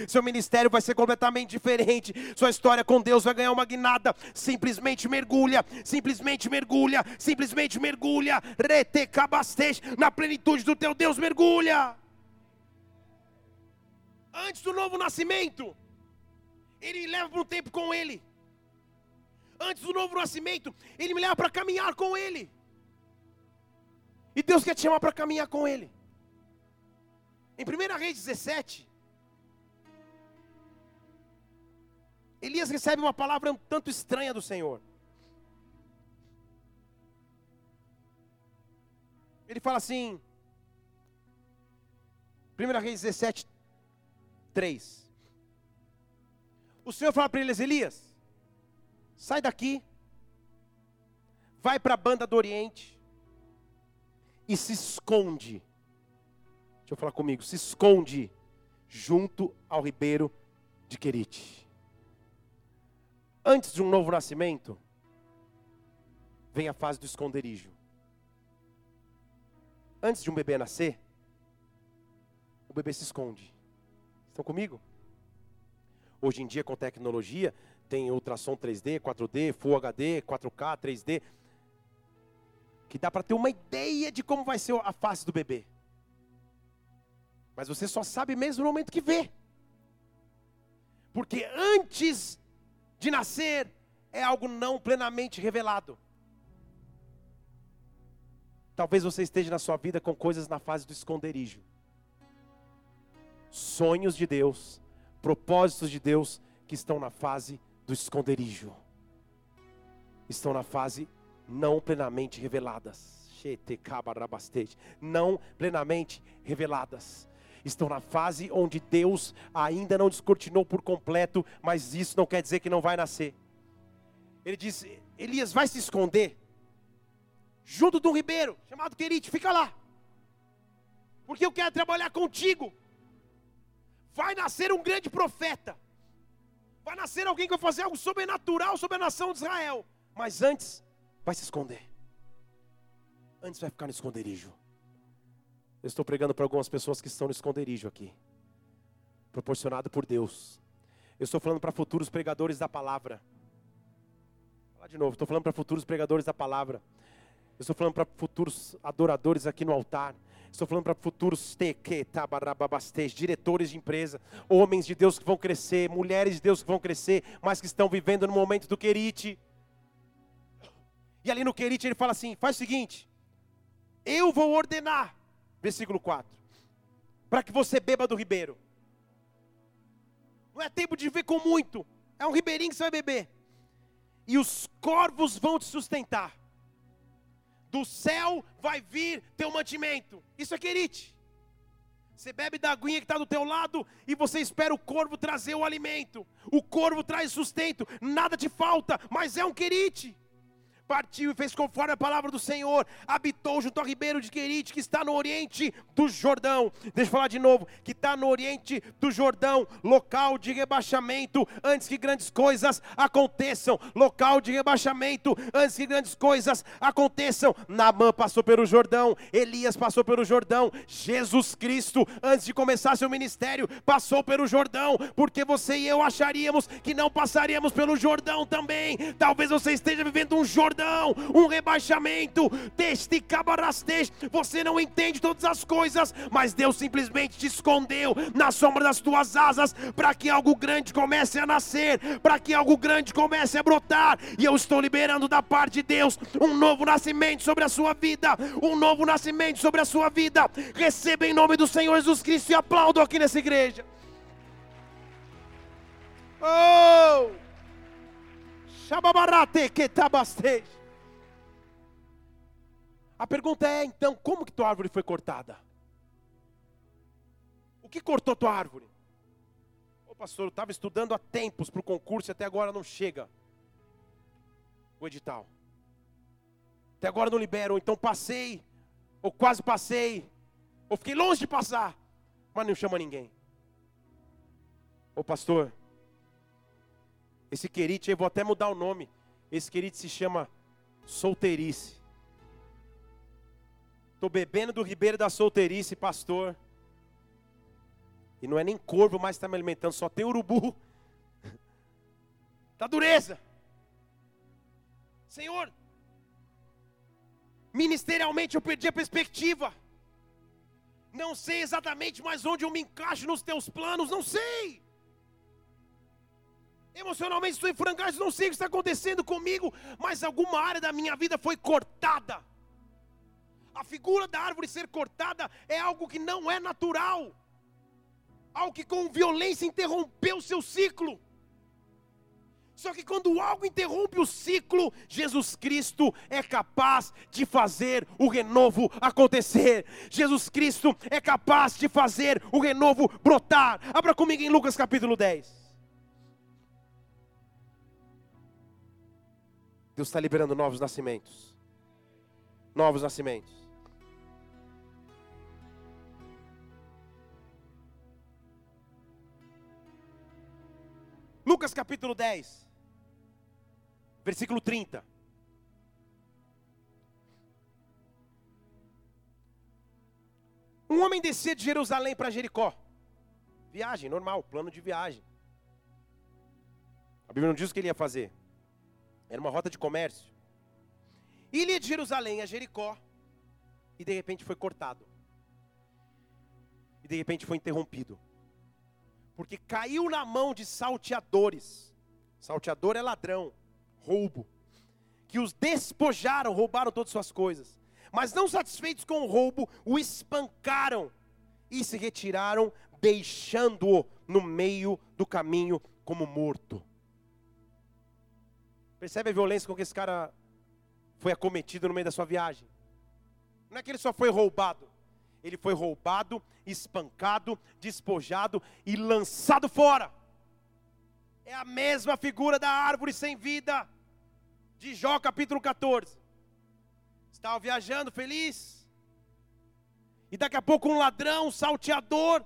Speaker 1: Seu ministério vai ser completamente diferente. Sua história com Deus vai ganhar uma guinada. Simplesmente mergulha, simplesmente mergulha, simplesmente mergulha. Na plenitude do teu Deus, mergulha. Antes do novo nascimento. Ele me leva para um tempo com Ele. Antes do novo nascimento, Ele me leva para caminhar com Ele. E Deus quer te chamar para caminhar com Ele. Em 1 Reis 17, Elias recebe uma palavra um tanto estranha do Senhor. Ele fala assim, 1 Reis 17, 3. O Senhor fala para eles: Elias, sai daqui, vai para a banda do Oriente e se esconde. Deixa eu falar comigo: se esconde junto ao ribeiro de Querite. Antes de um novo nascimento, vem a fase do esconderijo. Antes de um bebê nascer, o bebê se esconde. Estão comigo? Hoje em dia, com tecnologia, tem ultrassom 3D, 4D, Full HD, 4K, 3D, que dá para ter uma ideia de como vai ser a face do bebê. Mas você só sabe mesmo no momento que vê. Porque antes de nascer é algo não plenamente revelado. Talvez você esteja na sua vida com coisas na fase do esconderijo. Sonhos de Deus propósitos de Deus que estão na fase do esconderijo, estão na fase não plenamente reveladas. Não plenamente reveladas. Estão na fase onde Deus ainda não descortinou por completo, mas isso não quer dizer que não vai nascer. Ele diz: Elias vai se esconder junto de um ribeiro chamado Querite, fica lá, porque eu quero trabalhar contigo vai nascer um grande profeta. Vai nascer alguém que vai fazer algo sobrenatural sobre a nação de Israel. Mas antes, vai se esconder. Antes vai ficar no esconderijo. Eu estou pregando para algumas pessoas que estão no esconderijo aqui. Proporcionado por Deus. Eu estou falando para futuros pregadores da palavra. Vou falar de novo, estou falando para futuros pregadores da palavra. Eu estou falando para futuros adoradores aqui no altar. Estou falando para futuros diretores de empresa, homens de Deus que vão crescer, mulheres de Deus que vão crescer, mas que estão vivendo no momento do querite. E ali no querite ele fala assim: faz o seguinte, eu vou ordenar, versículo 4, para que você beba do ribeiro. Não é tempo de viver com muito, é um ribeirinho que você vai beber. E os corvos vão te sustentar. Do céu vai vir teu mantimento. Isso é querite. Você bebe da aguinha que está do teu lado e você espera o corvo trazer o alimento. O corvo traz sustento, nada te falta, mas é um querite partiu e fez conforme a palavra do Senhor, habitou junto ao ribeiro de Querite, que está no oriente do Jordão. Deixa eu falar de novo, que está no oriente do Jordão, local de rebaixamento, antes que grandes coisas aconteçam. Local de rebaixamento, antes que grandes coisas aconteçam. Naamã passou pelo Jordão, Elias passou pelo Jordão, Jesus Cristo, antes de começar seu ministério, passou pelo Jordão, porque você e eu acharíamos que não passaríamos pelo Jordão também. Talvez você esteja vivendo um Jordão Jordão, um rebaixamento, deste cabarastej. Você não entende todas as coisas, mas Deus simplesmente te escondeu na sombra das tuas asas para que algo grande comece a nascer, para que algo grande comece a brotar. E eu estou liberando da parte de Deus um novo nascimento sobre a sua vida, um novo nascimento sobre a sua vida. Receba em nome do Senhor Jesus Cristo e aplaudo aqui nessa igreja. Oh! A pergunta é então, como que tua árvore foi cortada? O que cortou tua árvore? Ô pastor, eu estava estudando há tempos para o concurso e até agora não chega o edital. Até agora não liberam, então passei, ou quase passei, ou fiquei longe de passar, mas não chama ninguém. Ô pastor, esse querite, eu vou até mudar o nome. Esse querite se chama solteirice. Estou bebendo do ribeiro da solteirice, pastor. E não é nem corvo mais que está me alimentando, só tem urubu. Está dureza. Senhor, ministerialmente eu perdi a perspectiva. Não sei exatamente mais onde eu me encaixo nos teus planos, não sei. Emocionalmente estou em frangalhos, não sei o que está acontecendo comigo, mas alguma área da minha vida foi cortada. A figura da árvore ser cortada é algo que não é natural, algo que com violência interrompeu seu ciclo. Só que quando algo interrompe o ciclo, Jesus Cristo é capaz de fazer o renovo acontecer. Jesus Cristo é capaz de fazer o renovo brotar. Abra comigo em Lucas capítulo 10. Deus está liberando novos nascimentos. Novos nascimentos. Lucas capítulo 10, versículo 30. Um homem descia de Jerusalém para Jericó. Viagem, normal, plano de viagem. A Bíblia não diz o que ele ia fazer. Era uma rota de comércio. Ia de Jerusalém a Jericó. E de repente foi cortado. E de repente foi interrompido. Porque caiu na mão de salteadores. Salteador é ladrão, roubo. Que os despojaram, roubaram todas suas coisas. Mas não satisfeitos com o roubo, o espancaram e se retiraram, deixando-o no meio do caminho como morto. Percebe a violência com que esse cara foi acometido no meio da sua viagem? Não é que ele só foi roubado, ele foi roubado, espancado, despojado e lançado fora. É a mesma figura da árvore sem vida, de Jó capítulo 14. Estava viajando feliz, e daqui a pouco um ladrão, um salteador,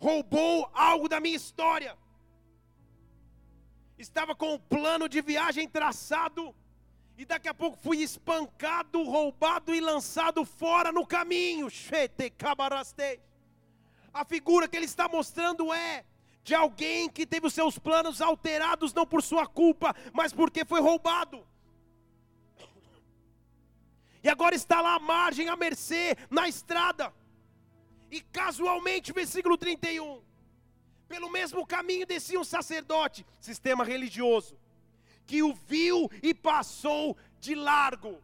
Speaker 1: roubou algo da minha história estava com o plano de viagem traçado, e daqui a pouco fui espancado, roubado e lançado fora no caminho. A figura que ele está mostrando é de alguém que teve os seus planos alterados, não por sua culpa, mas porque foi roubado. E agora está lá à margem, à mercê, na estrada. E casualmente, versículo 31 pelo mesmo caminho descia um sacerdote, sistema religioso, que o viu e passou de largo.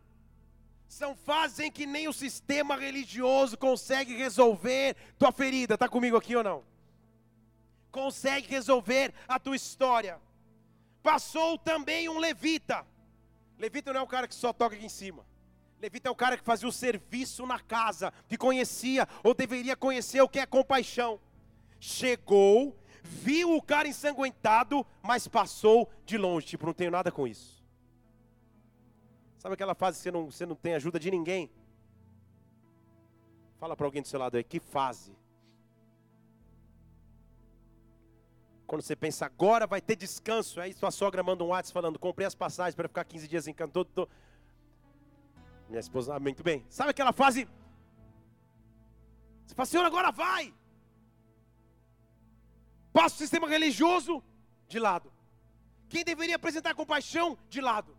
Speaker 1: São fases em que nem o sistema religioso consegue resolver tua ferida. Está comigo aqui ou não? Consegue resolver a tua história. Passou também um levita. Levita não é o cara que só toca aqui em cima. Levita é o cara que fazia o serviço na casa, que conhecia ou deveria conhecer o que é compaixão. Chegou, viu o cara ensanguentado, mas passou de longe. Tipo, não tenho nada com isso. Sabe aquela fase que você não, você não tem ajuda de ninguém? Fala para alguém do seu lado aí, que fase? Quando você pensa, agora vai ter descanso, aí sua sogra manda um WhatsApp falando, comprei as passagens para ficar 15 dias em canto. Tô... Minha esposa, ah, muito bem. Sabe aquela fase? Você fala, Senhor, agora vai. Passa o sistema religioso de lado. Quem deveria apresentar compaixão, de lado.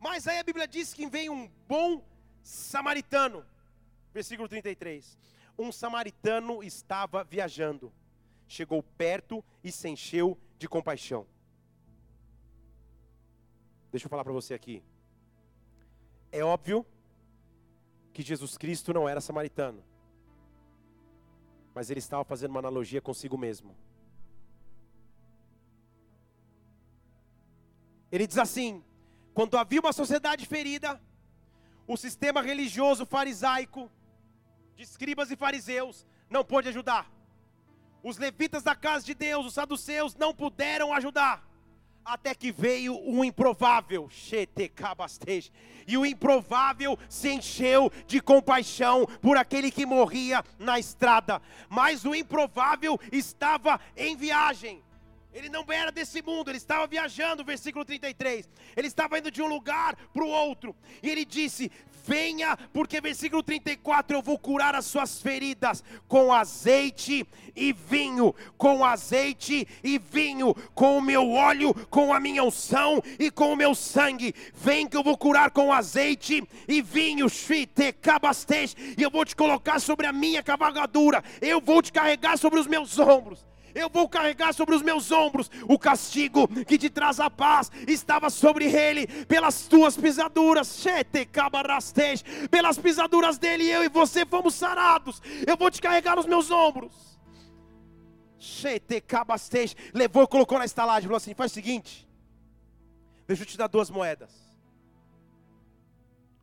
Speaker 1: Mas aí a Bíblia diz que vem um bom samaritano. Versículo 33. Um samaritano estava viajando. Chegou perto e se encheu de compaixão. Deixa eu falar para você aqui. É óbvio que Jesus Cristo não era samaritano. Mas ele estava fazendo uma analogia consigo mesmo. Ele diz assim: quando havia uma sociedade ferida, o sistema religioso farisaico, de escribas e fariseus, não pôde ajudar. Os levitas da casa de Deus, os saduceus, não puderam ajudar. Até que veio um improvável, e o improvável se encheu de compaixão por aquele que morria na estrada. Mas o improvável estava em viagem. Ele não era desse mundo, ele estava viajando, versículo 33. Ele estava indo de um lugar para o outro. E ele disse: Venha, porque versículo 34: Eu vou curar as suas feridas com azeite e vinho, com azeite e vinho, com o meu óleo, com a minha unção e com o meu sangue. Vem que eu vou curar com azeite e vinho, e eu vou te colocar sobre a minha cavalgadura, eu vou te carregar sobre os meus ombros. Eu vou carregar sobre os meus ombros o castigo que te traz a paz. Estava sobre ele pelas tuas pisaduras. Pelas pisaduras dele, eu e você fomos sarados. Eu vou te carregar nos meus ombros. Levou, colocou na estalagem, falou assim: faz o seguinte, deixa eu te dar duas moedas.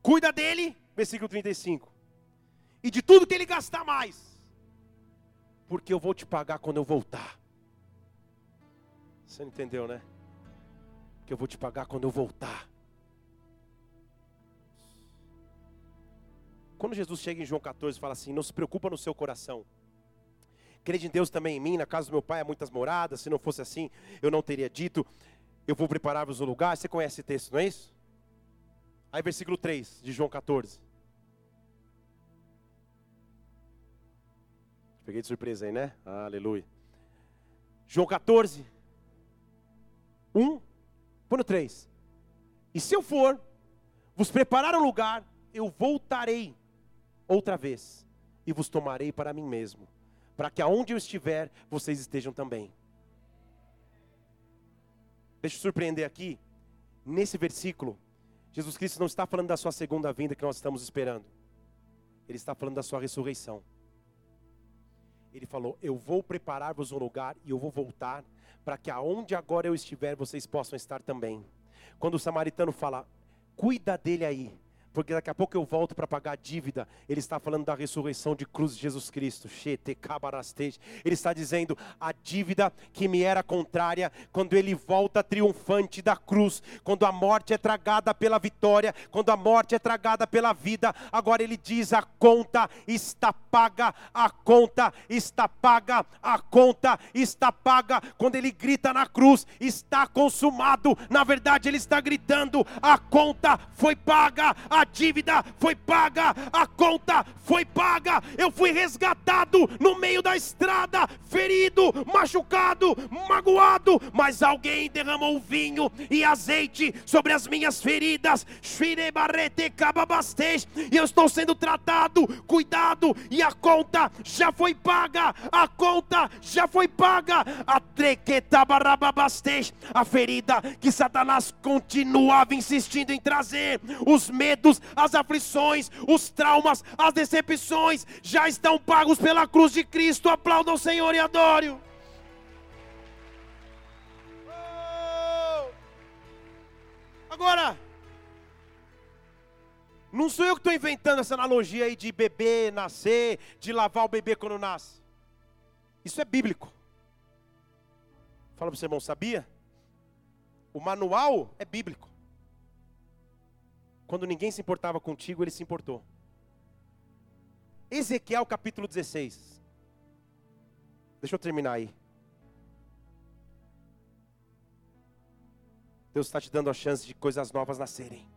Speaker 1: Cuida dele, versículo 35. E de tudo que ele gastar mais, porque eu vou te pagar quando eu voltar. Você não entendeu, né? Que eu vou te pagar quando eu voltar. Quando Jesus chega em João 14 e fala assim: Não se preocupa no seu coração. Crede em Deus também em mim, na casa do meu pai há muitas moradas. Se não fosse assim, eu não teria dito: Eu vou preparar-vos um lugar. Você conhece esse texto, não é isso? Aí, versículo 3 de João 14. Peguei de surpresa aí, né? aleluia. João 14, 1, põe no 3. E se eu for, vos preparar um lugar, eu voltarei outra vez e vos tomarei para mim mesmo, para que aonde eu estiver, vocês estejam também. Deixa eu surpreender aqui, nesse versículo, Jesus Cristo não está falando da sua segunda vinda que nós estamos esperando, Ele está falando da sua ressurreição. Ele falou: Eu vou preparar-vos um lugar e eu vou voltar, para que aonde agora eu estiver, vocês possam estar também. Quando o samaritano fala, cuida dele aí, porque daqui a pouco eu volto para pagar a dívida. Ele está falando da ressurreição de cruz de Jesus Cristo. Ele está dizendo a dívida que me era contrária, quando ele volta triunfante da cruz, quando a morte é tragada pela vitória, quando a morte é tragada pela vida. Agora ele diz: a conta está paga, a conta está paga, a conta está paga. Quando ele grita na cruz, está consumado. Na verdade, ele está gritando: a conta foi paga, a dívida foi paga, a conta foi paga. Eu fui resgatado no meio da estrada, ferido, machucado, magoado, mas alguém derramou vinho e azeite sobre as minhas feridas. E eu estou sendo tratado, cuidado, e a conta já foi paga. A conta já foi paga. A a ferida que Satanás continuava insistindo em trazer, os medos medos, as aflições, os traumas, as decepções já estão pagos pela cruz de Cristo. Aplauda o Senhor e adore. Oh! Agora, não sou eu que estou inventando essa analogia aí de bebê nascer, de lavar o bebê quando nasce. Isso é bíblico. Fala para o seu irmão, sabia? O manual é bíblico. Quando ninguém se importava contigo, ele se importou. Ezequiel capítulo 16. Deixa eu terminar aí. Deus está te dando a chance de coisas novas nascerem.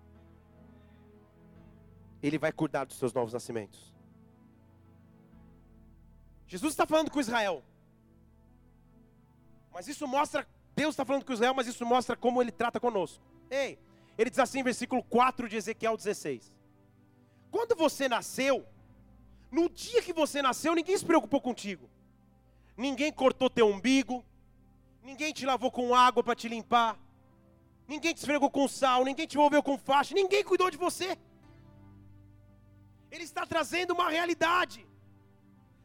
Speaker 1: Ele vai cuidar dos seus novos nascimentos. Jesus está falando com Israel. Mas isso mostra, Deus está falando com Israel, mas isso mostra como ele trata conosco. Ei, ele diz assim, versículo 4 de Ezequiel 16: Quando você nasceu, no dia que você nasceu, ninguém se preocupou contigo, ninguém cortou teu umbigo, ninguém te lavou com água para te limpar, ninguém te esfregou com sal, ninguém te envolveu com faixa, ninguém cuidou de você. Ele está trazendo uma realidade.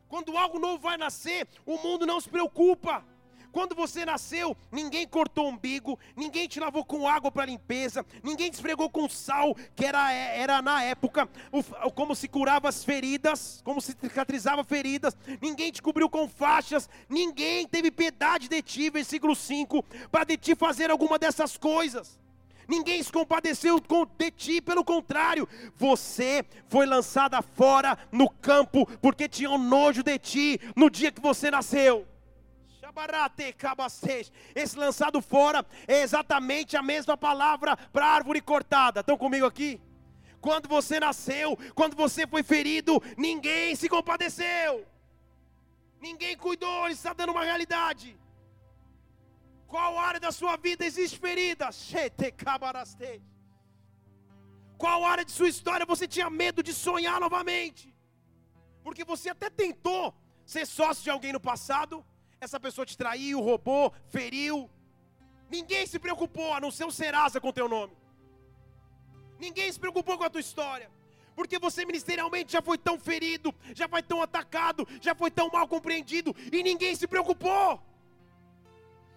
Speaker 1: Quando algo novo vai nascer, o mundo não se preocupa. Quando você nasceu, ninguém cortou o umbigo, ninguém te lavou com água para limpeza, ninguém te esfregou com sal, que era, era na época o, como se curava as feridas, como se cicatrizava feridas, ninguém te cobriu com faixas, ninguém teve piedade de ti, versículo 5, para de ti fazer alguma dessas coisas. Ninguém se compadeceu de ti, pelo contrário, você foi lançada fora no campo, porque tinham nojo de ti no dia que você nasceu. Esse lançado fora é exatamente a mesma palavra para árvore cortada. Estão comigo aqui? Quando você nasceu, quando você foi ferido, ninguém se compadeceu. Ninguém cuidou, ele está dando uma realidade. Qual área da sua vida existe ferida? Qual área de sua história você tinha medo de sonhar novamente? Porque você até tentou ser sócio de alguém no passado, essa pessoa te traiu, roubou, feriu. Ninguém se preocupou, a não ser o Serasa com teu nome. Ninguém se preocupou com a tua história. Porque você ministerialmente já foi tão ferido, já foi tão atacado, já foi tão mal compreendido, e ninguém se preocupou.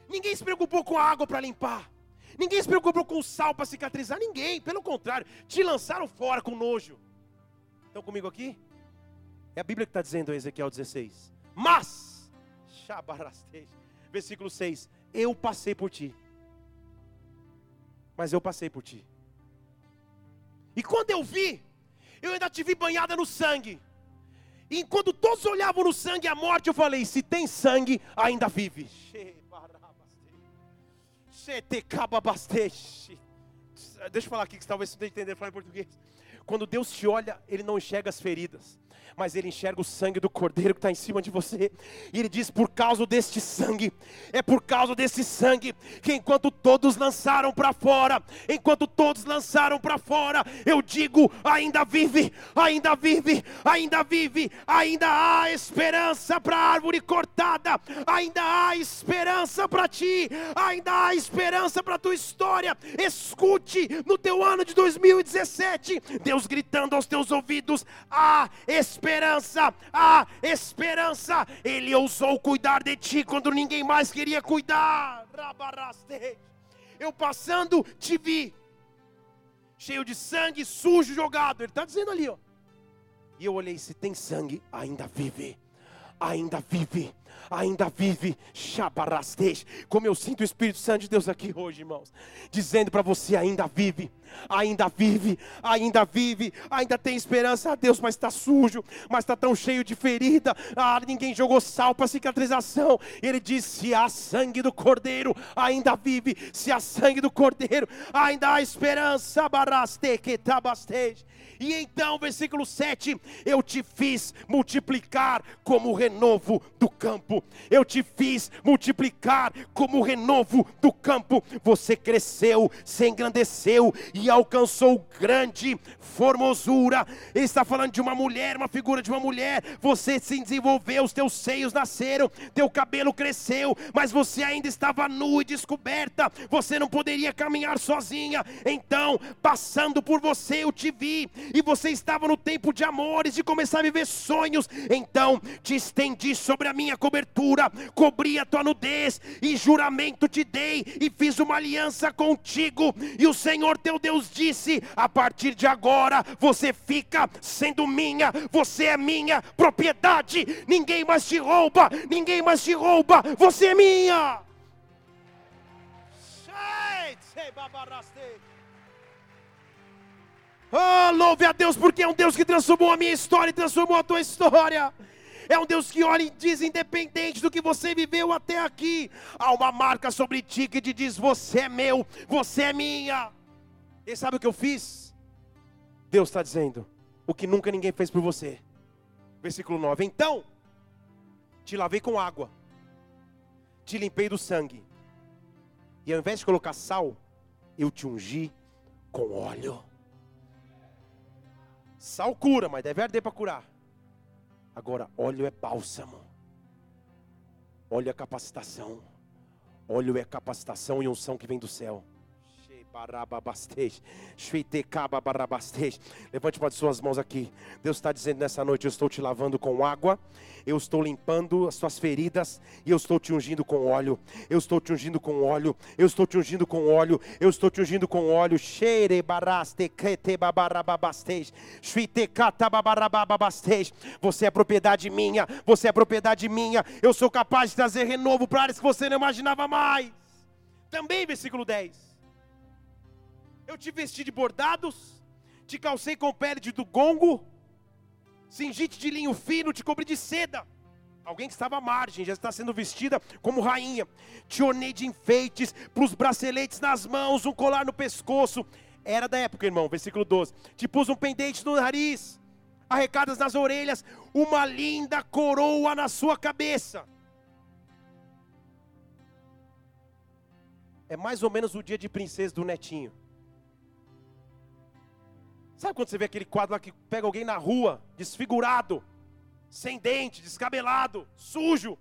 Speaker 1: Ninguém se preocupou com a água para limpar. Ninguém se preocupou com o sal para cicatrizar. Ninguém, pelo contrário, te lançaram fora com nojo. Estão comigo aqui? É a Bíblia que está dizendo em Ezequiel 16. Mas Versículo 6: Eu passei por ti. Mas eu passei por ti. E quando eu vi, eu ainda te vi banhada no sangue. E enquanto todos olhavam no sangue e a morte, eu falei: se tem sangue, ainda vive. Deixa eu falar aqui que talvez você não entender falar em português. Quando Deus te olha, Ele não enxerga as feridas mas ele enxerga o sangue do cordeiro que está em cima de você, e ele diz: por causa deste sangue, é por causa desse sangue, que enquanto todos lançaram para fora, enquanto todos lançaram para fora, eu digo: ainda vive, ainda vive, ainda vive, ainda há esperança para a árvore cortada, ainda há esperança para ti, ainda há esperança para a tua história. Escute no teu ano de 2017, Deus gritando aos teus ouvidos: há esperança esperança, há esperança. Ele ousou cuidar de ti quando ninguém mais queria cuidar. Eu passando te vi, cheio de sangue, sujo, jogado. Ele está dizendo ali, ó. E eu olhei, se tem sangue, ainda vive, ainda vive ainda vive. Como eu sinto o Espírito Santo de Deus aqui hoje, irmãos, dizendo para você: ainda vive, ainda vive, ainda vive, ainda tem esperança. Ah, Deus, mas está sujo, mas está tão cheio de ferida. Ah, ninguém jogou sal para cicatrização. Ele diz: se há sangue do Cordeiro, ainda vive. Se há sangue do Cordeiro, ainda há esperança. Baraste que tabasteje. E então, versículo 7: Eu te fiz multiplicar como o renovo do campo eu te fiz multiplicar como o renovo do campo. Você cresceu, se engrandeceu e alcançou grande formosura. Ele está falando de uma mulher, uma figura de uma mulher. Você se desenvolveu, os teus seios nasceram, teu cabelo cresceu, mas você ainda estava nu e descoberta. Você não poderia caminhar sozinha. Então, passando por você, eu te vi, e você estava no tempo de amores, de começar a viver sonhos. Então, te estendi sobre a minha cobertura, cobri a tua nudez, e juramento te dei, e fiz uma aliança contigo. E o Senhor teu Deus disse: a partir de agora, você fica sendo minha, você é minha propriedade, ninguém mais te rouba, ninguém mais te rouba, você é minha. Oh, louve a Deus, porque é um Deus que transformou a minha história e transformou a tua história. É um Deus que olha e diz, independente do que você viveu até aqui, há uma marca sobre ti que te diz: Você é meu, você é minha. E sabe o que eu fiz? Deus está dizendo: O que nunca ninguém fez por você. Versículo 9: Então, te lavei com água, te limpei do sangue, e ao invés de colocar sal, eu te ungi com óleo. Sal cura, mas deve arder para curar. Agora, óleo é bálsamo. Óleo é capacitação. Óleo é capacitação e unção que vem do céu. Levante para suas mãos aqui. Deus está dizendo nessa noite: Eu estou te lavando com água, eu estou limpando as suas feridas, e eu estou te ungindo com óleo. Eu estou te ungindo com óleo, eu estou te ungindo com óleo, eu estou te ungindo com óleo. Você é propriedade minha, você é propriedade minha. Eu sou capaz de trazer renovo para áreas que você não imaginava mais. Também, versículo 10. Eu te vesti de bordados, te calcei com pele de do gongo, cingite de linho fino, te cobri de seda. Alguém que estava à margem, já está sendo vestida como rainha. Te ornei de enfeites, para os braceletes nas mãos, um colar no pescoço. Era da época, irmão, versículo 12. Te pus um pendente no nariz, arrecadas nas orelhas, uma linda coroa na sua cabeça. É mais ou menos o dia de princesa do netinho. Sabe quando você vê aquele quadro lá que pega alguém na rua, desfigurado, sem dente, descabelado, sujo,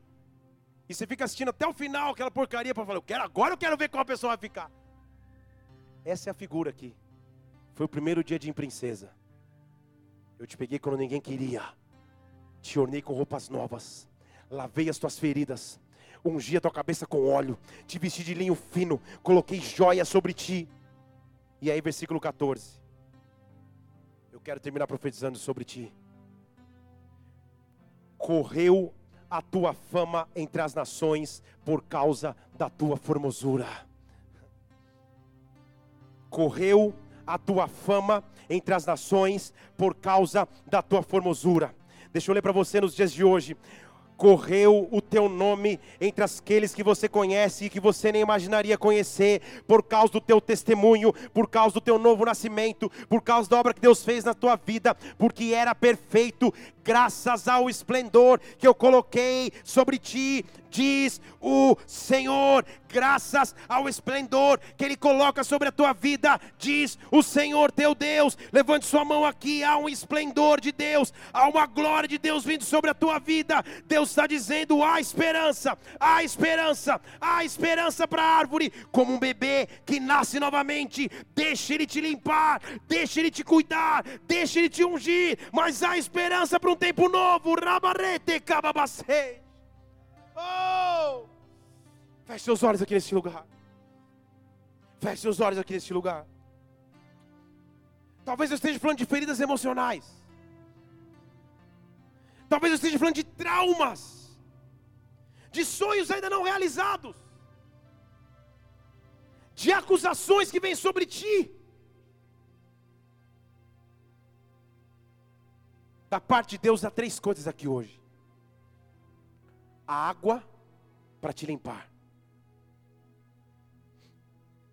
Speaker 1: e você fica assistindo até o final aquela porcaria para falar, eu quero agora eu quero ver como a pessoa vai ficar. Essa é a figura aqui. Foi o primeiro dia de princesa. Eu te peguei quando ninguém queria. Te ornei com roupas novas. Lavei as tuas feridas. Ungi a tua cabeça com óleo. Te vesti de linho fino. Coloquei joias sobre ti. E aí, versículo 14. Quero terminar profetizando sobre ti. Correu a tua fama entre as nações por causa da tua formosura. Correu a tua fama entre as nações por causa da tua formosura. Deixa eu ler para você nos dias de hoje correu o teu nome entre aqueles que você conhece e que você nem imaginaria conhecer, por causa do teu testemunho, por causa do teu novo nascimento, por causa da obra que Deus fez na tua vida, porque era perfeito, graças ao esplendor que eu coloquei sobre ti, diz o Senhor, graças ao esplendor que Ele coloca sobre a tua vida, diz o Senhor teu Deus. Levante sua mão aqui, há um esplendor de Deus, há uma glória de Deus vindo sobre a tua vida. Deus está dizendo: há esperança, há esperança, há esperança para a árvore, como um bebê que nasce novamente. Deixa Ele te limpar, deixa Ele te cuidar, deixa Ele te ungir, mas há esperança para um tempo novo. Rabarete, cababacei. Oh! Feche seus olhos aqui nesse lugar. Feche seus olhos aqui nesse lugar. Talvez eu esteja falando de feridas emocionais. Talvez eu esteja falando de traumas. De sonhos ainda não realizados. De acusações que vêm sobre ti. Da parte de Deus há três coisas aqui hoje a água para te limpar,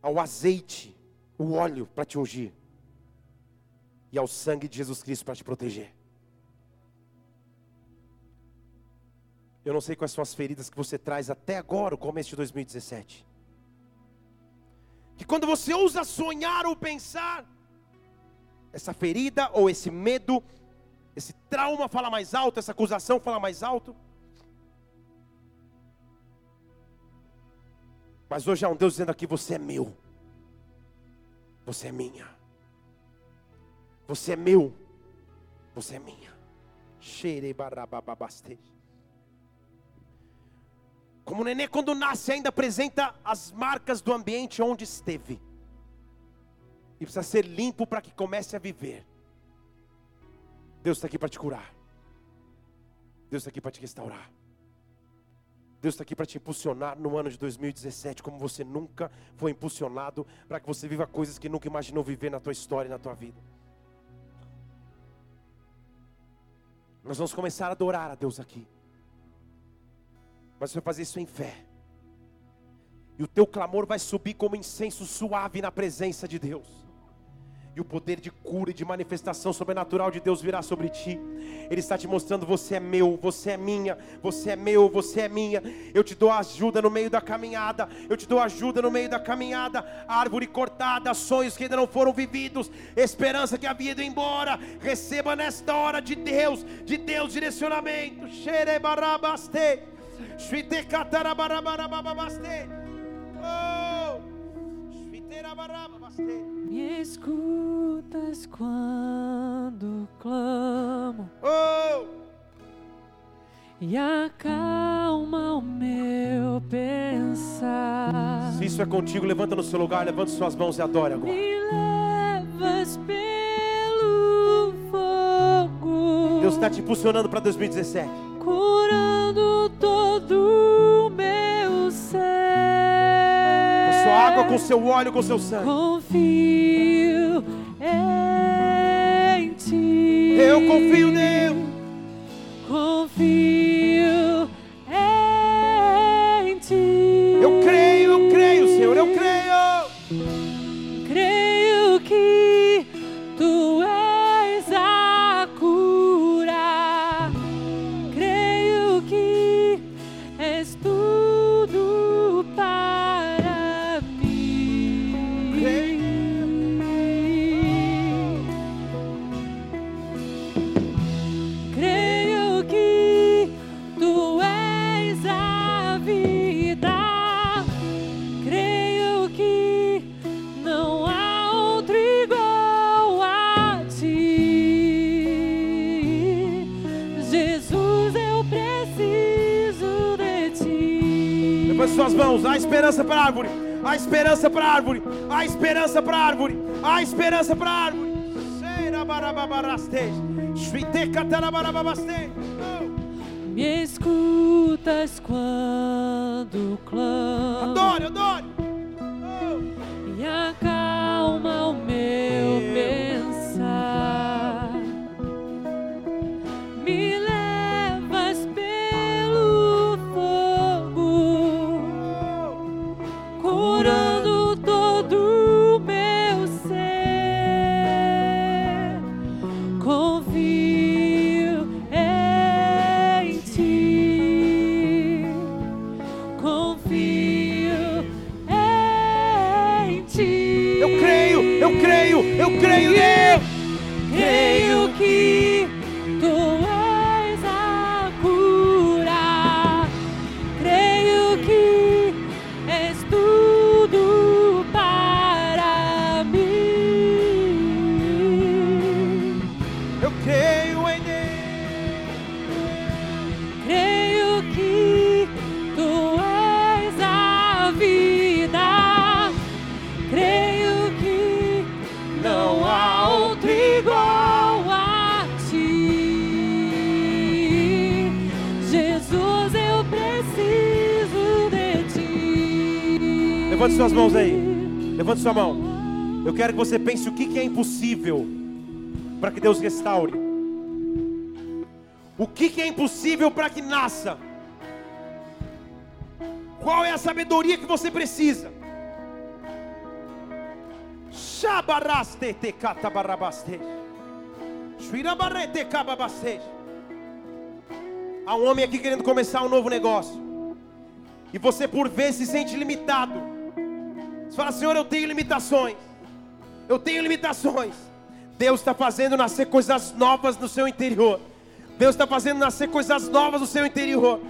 Speaker 1: ao azeite, o óleo para te ungir, e ao sangue de Jesus Cristo para te proteger. Eu não sei quais são as feridas que você traz até agora, o começo de 2017. Que quando você ousa sonhar ou pensar, essa ferida ou esse medo, esse trauma fala mais alto, essa acusação fala mais alto. Mas hoje há um Deus dizendo aqui: você é meu, você é minha, você é meu, você é minha. Como o nenê, quando nasce, ainda apresenta as marcas do ambiente onde esteve, e precisa ser limpo para que comece a viver. Deus está aqui para te curar, Deus está aqui para te restaurar. Deus está aqui para te impulsionar no ano de 2017, como você nunca foi impulsionado, para que você viva coisas que nunca imaginou viver na tua história e na tua vida. Nós vamos começar a adorar a Deus aqui. Mas você vai fazer isso em fé. E o teu clamor vai subir como incenso suave na presença de Deus e o poder de cura e de manifestação sobrenatural de Deus virá sobre ti. Ele está te mostrando: você é meu, você é minha, você é meu, você é minha. Eu te dou ajuda no meio da caminhada, eu te dou ajuda no meio da caminhada. Árvore cortada, sonhos que ainda não foram vividos, esperança que havia ido embora. Receba nesta hora de Deus, de Deus direcionamento. Oh.
Speaker 2: Me escutas quando clamo.
Speaker 1: Oh!
Speaker 2: E acalma o meu pensar.
Speaker 1: Se isso é contigo, levanta no seu lugar, levanta suas mãos e adore agora.
Speaker 2: Me levas pelo fogo.
Speaker 1: Deus está te impulsionando para 2017.
Speaker 2: Curando todo o meu ser.
Speaker 1: Sua água, com seu óleo, com seu sangue.
Speaker 2: Confio em ti.
Speaker 1: Eu confio nele.
Speaker 2: Confio em ti.
Speaker 1: Eu creio, eu creio, Senhor, eu creio.
Speaker 2: Creio há
Speaker 1: esperança para a árvore. Há esperança para a árvore. Há esperança para a árvore. Há esperança para a árvore.
Speaker 2: Me escutas quando
Speaker 1: quero que você pense o que é impossível para que Deus restaure. O que que é impossível para que nasça? Qual é a sabedoria que você precisa? Há um homem aqui querendo começar um novo negócio. E você por vezes se sente limitado. Você fala, Senhor, eu tenho limitações. Eu tenho limitações. Deus está fazendo nascer coisas novas no seu interior. Deus está fazendo nascer coisas novas no seu interior.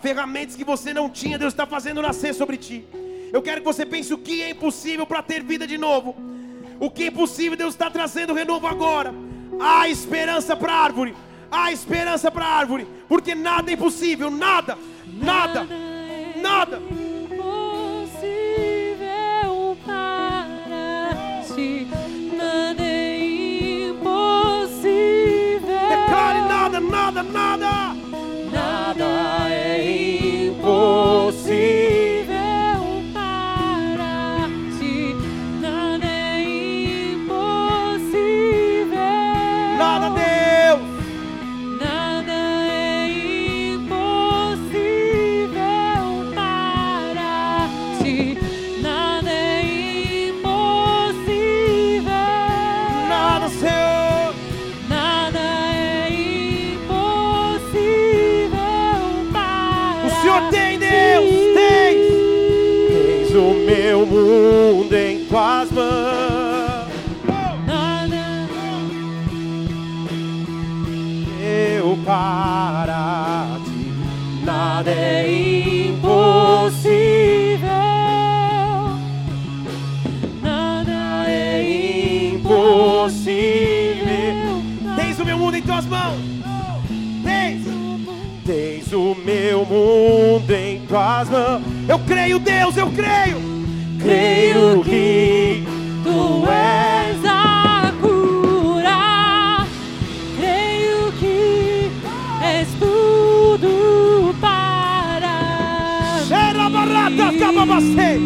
Speaker 1: Ferramentas que você não tinha, Deus está fazendo nascer sobre ti. Eu quero que você pense o que é impossível para ter vida de novo. O que é impossível, Deus está trazendo renovo agora. Há esperança para a árvore. Há esperança para a árvore. Porque nada é impossível. Nada. Nada. Nada.
Speaker 2: Nada,
Speaker 1: nada, nada.
Speaker 2: É impossível
Speaker 1: tuas mãos. Tens. Tens o meu mundo em tuas mãos. Eu creio, Deus, eu creio. Creio que
Speaker 2: Tu és a cura. Creio que és tudo para
Speaker 1: Era barata,
Speaker 2: mim.
Speaker 1: cababacê.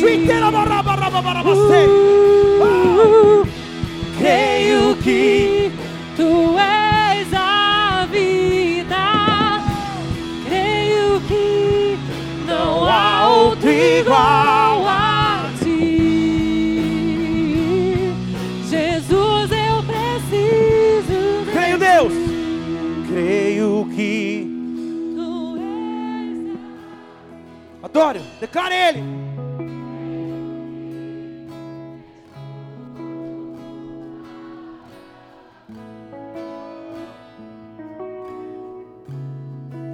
Speaker 1: Suiteira baraba, baraba, barabacê.
Speaker 2: Uh,
Speaker 1: Creio que
Speaker 2: igual a ti. Jesus, eu preciso. de
Speaker 1: Creio, Deus. Creio que
Speaker 2: Tu és
Speaker 1: Adore, declare Ele.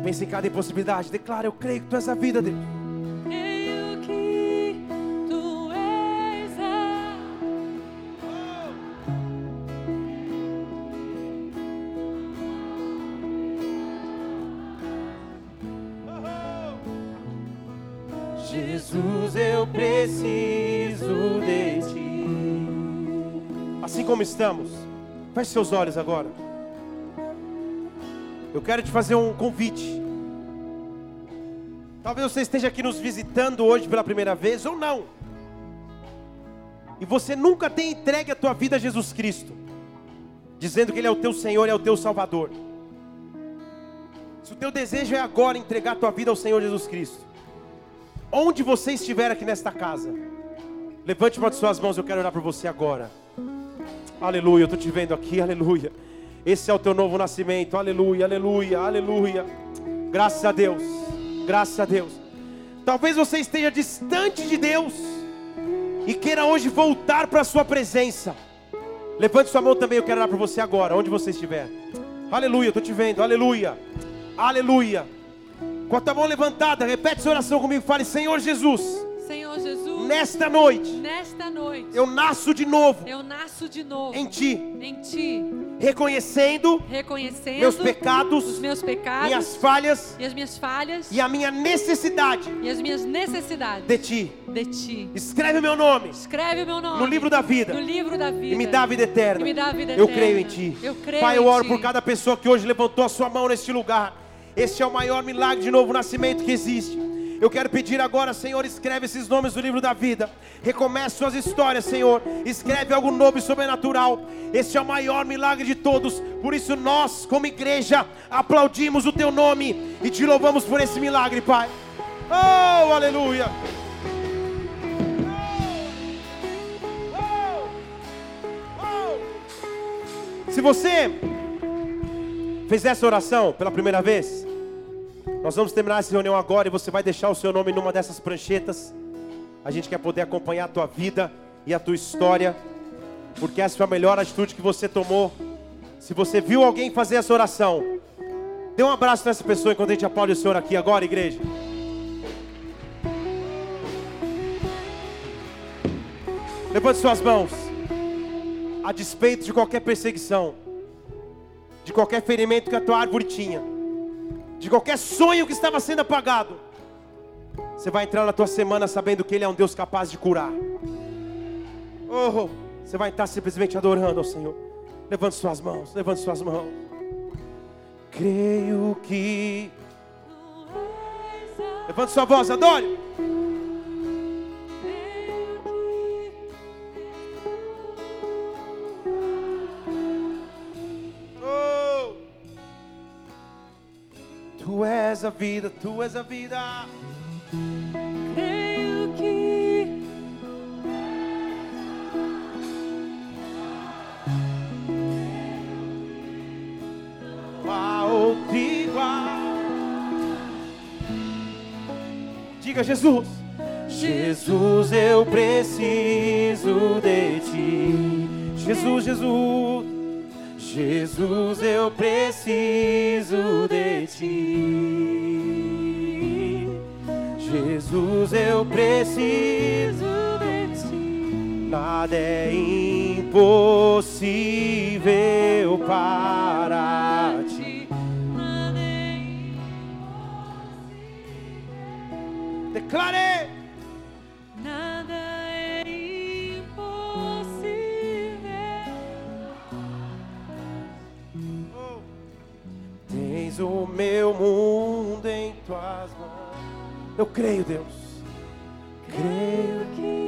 Speaker 1: Pense em cada impossibilidade. Declare, eu creio que Tu és a vida dele. Estamos, feche seus olhos agora. Eu quero te fazer um convite. Talvez você esteja aqui nos visitando hoje pela primeira vez ou não. E você nunca tenha entregue a tua vida a Jesus Cristo, dizendo que Ele é o teu Senhor é o teu Salvador. Se o teu desejo é agora entregar a tua vida ao Senhor Jesus Cristo, onde você estiver aqui nesta casa, levante uma de suas mãos, eu quero orar por você agora. Aleluia, eu estou te vendo aqui, aleluia. Esse é o teu novo nascimento, aleluia, aleluia, aleluia. Graças a Deus, graças a Deus. Talvez você esteja distante de Deus e queira hoje voltar para a Sua presença. Levante sua mão também, eu quero orar por você agora, onde você estiver. Aleluia, estou te vendo, aleluia, aleluia. Com a tua mão levantada, repete essa oração comigo, fale: Senhor Jesus. Nesta noite
Speaker 2: Nesta noite
Speaker 1: eu nasço de novo
Speaker 2: eu nasço de novo
Speaker 1: em Ti,
Speaker 2: em ti,
Speaker 1: reconhecendo
Speaker 2: reconhecendo
Speaker 1: meus pecados,
Speaker 2: os meus pecados
Speaker 1: minhas falhas
Speaker 2: e as minhas falhas
Speaker 1: e a minha necessidade
Speaker 2: e as minhas necessidades
Speaker 1: de Ti.
Speaker 2: de ti.
Speaker 1: Escreve o meu nome
Speaker 2: Escreve meu nome
Speaker 1: no livro da vida
Speaker 2: no livro da vida
Speaker 1: e me dá a vida eterna.
Speaker 2: Me dá vida
Speaker 1: Eu
Speaker 2: eterna.
Speaker 1: creio em Ti.
Speaker 2: Eu creio
Speaker 1: Pai, eu oro por cada pessoa que hoje levantou a sua mão neste lugar. Este é o maior milagre de novo nascimento que existe. Eu quero pedir agora, Senhor, escreve esses nomes do livro da vida. Recomece suas histórias, Senhor. Escreve algo novo e sobrenatural. Este é o maior milagre de todos. Por isso, nós, como igreja, aplaudimos o Teu nome e te louvamos por esse milagre, Pai. Oh, aleluia. Se você Fez essa oração pela primeira vez? Nós vamos terminar essa reunião agora e você vai deixar o seu nome numa dessas pranchetas. A gente quer poder acompanhar a tua vida e a tua história, porque essa foi a melhor atitude que você tomou. Se você viu alguém fazer essa oração, dê um abraço nessa pessoa enquanto a gente aplaude o Senhor aqui agora, igreja. Levante suas mãos. A despeito de qualquer perseguição, de qualquer ferimento que a tua árvore tinha, de qualquer sonho que estava sendo apagado, você vai entrar na tua semana sabendo que Ele é um Deus capaz de curar. Oh, você vai estar simplesmente adorando ao Senhor. Levante suas mãos, levante suas mãos. Creio que. Levante sua voz, adore. Tu és a vida, tu és a vida.
Speaker 2: Creio que
Speaker 1: Outro igual. Diga Jesus. Jesus, eu preciso de ti. Jesus, Jesus. Jesus, eu preciso de ti. Jesus, eu preciso de ti. Nada é impossível para ti. Declare. O meu mundo em tuas mãos. Eu creio, Deus. Creio.
Speaker 2: que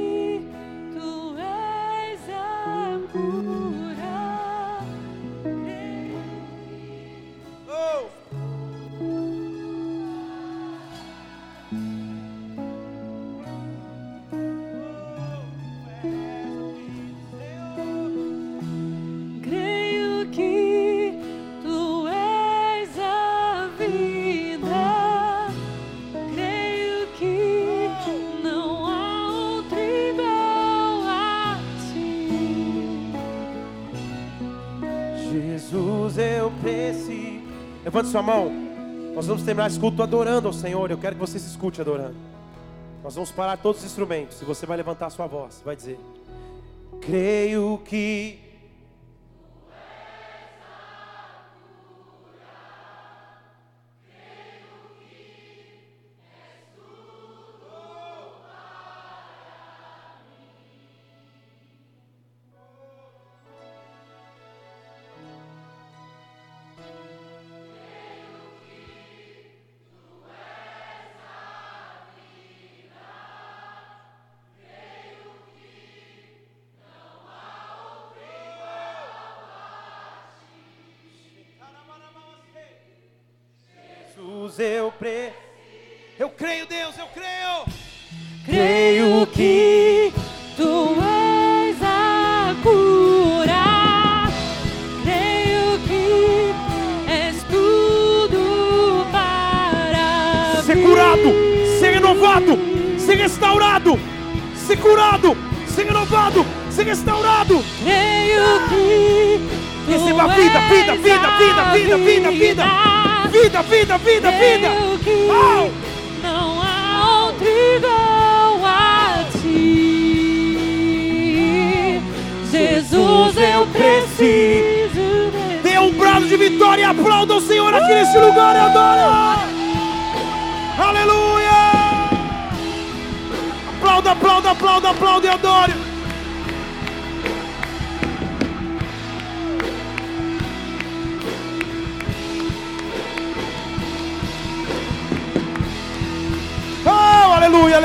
Speaker 1: sua mão. Nós vamos terminar esse culto adorando ao Senhor. Eu quero que você se escute adorando. Nós vamos parar todos os instrumentos. E você vai levantar a sua voz. Vai dizer: Creio que.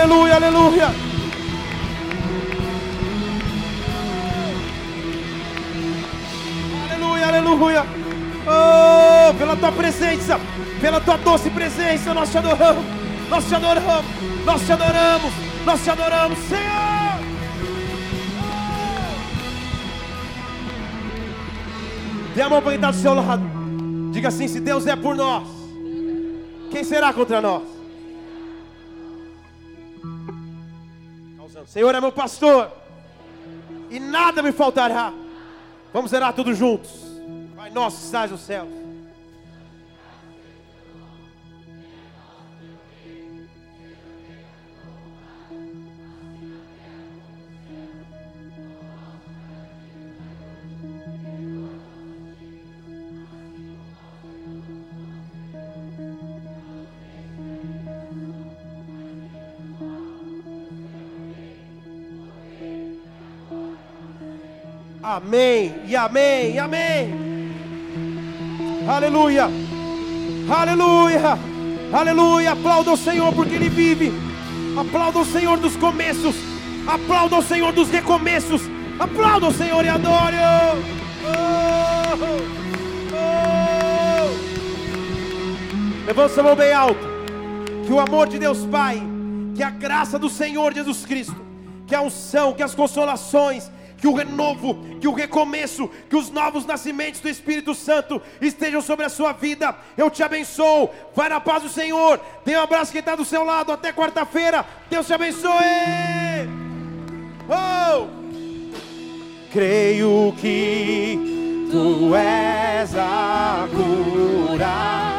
Speaker 1: Aleluia, aleluia, aleluia. Aleluia. Oh, pela tua presença, pela tua doce presença, nós te adoramos, nós te adoramos, nós te adoramos, nós te adoramos, Senhor. Dê a mão para quem está do seu lado. Diga assim: se Deus é por nós, quem será contra nós? Senhor é meu pastor, e nada me faltará. Vamos zerar tudo juntos. Pai nosso, que estás no céu. Amém, e amém, e amém. Aleluia, aleluia, aleluia. Aplauda o Senhor porque Ele vive. Aplauda o Senhor dos começos. Aplauda o Senhor dos recomeços. Aplauda o Senhor e adore. Oh, oh. Levanta sua mão bem alto. Que o amor de Deus Pai, que a graça do Senhor Jesus Cristo, que a unção, que as consolações, que o renovo, que o recomeço, que os novos nascimentos do Espírito Santo estejam sobre a sua vida. Eu te abençoo. Vai na paz do Senhor. Dê um abraço quem está do seu lado. Até quarta-feira. Deus te abençoe. Oh! Creio que tu és a cura.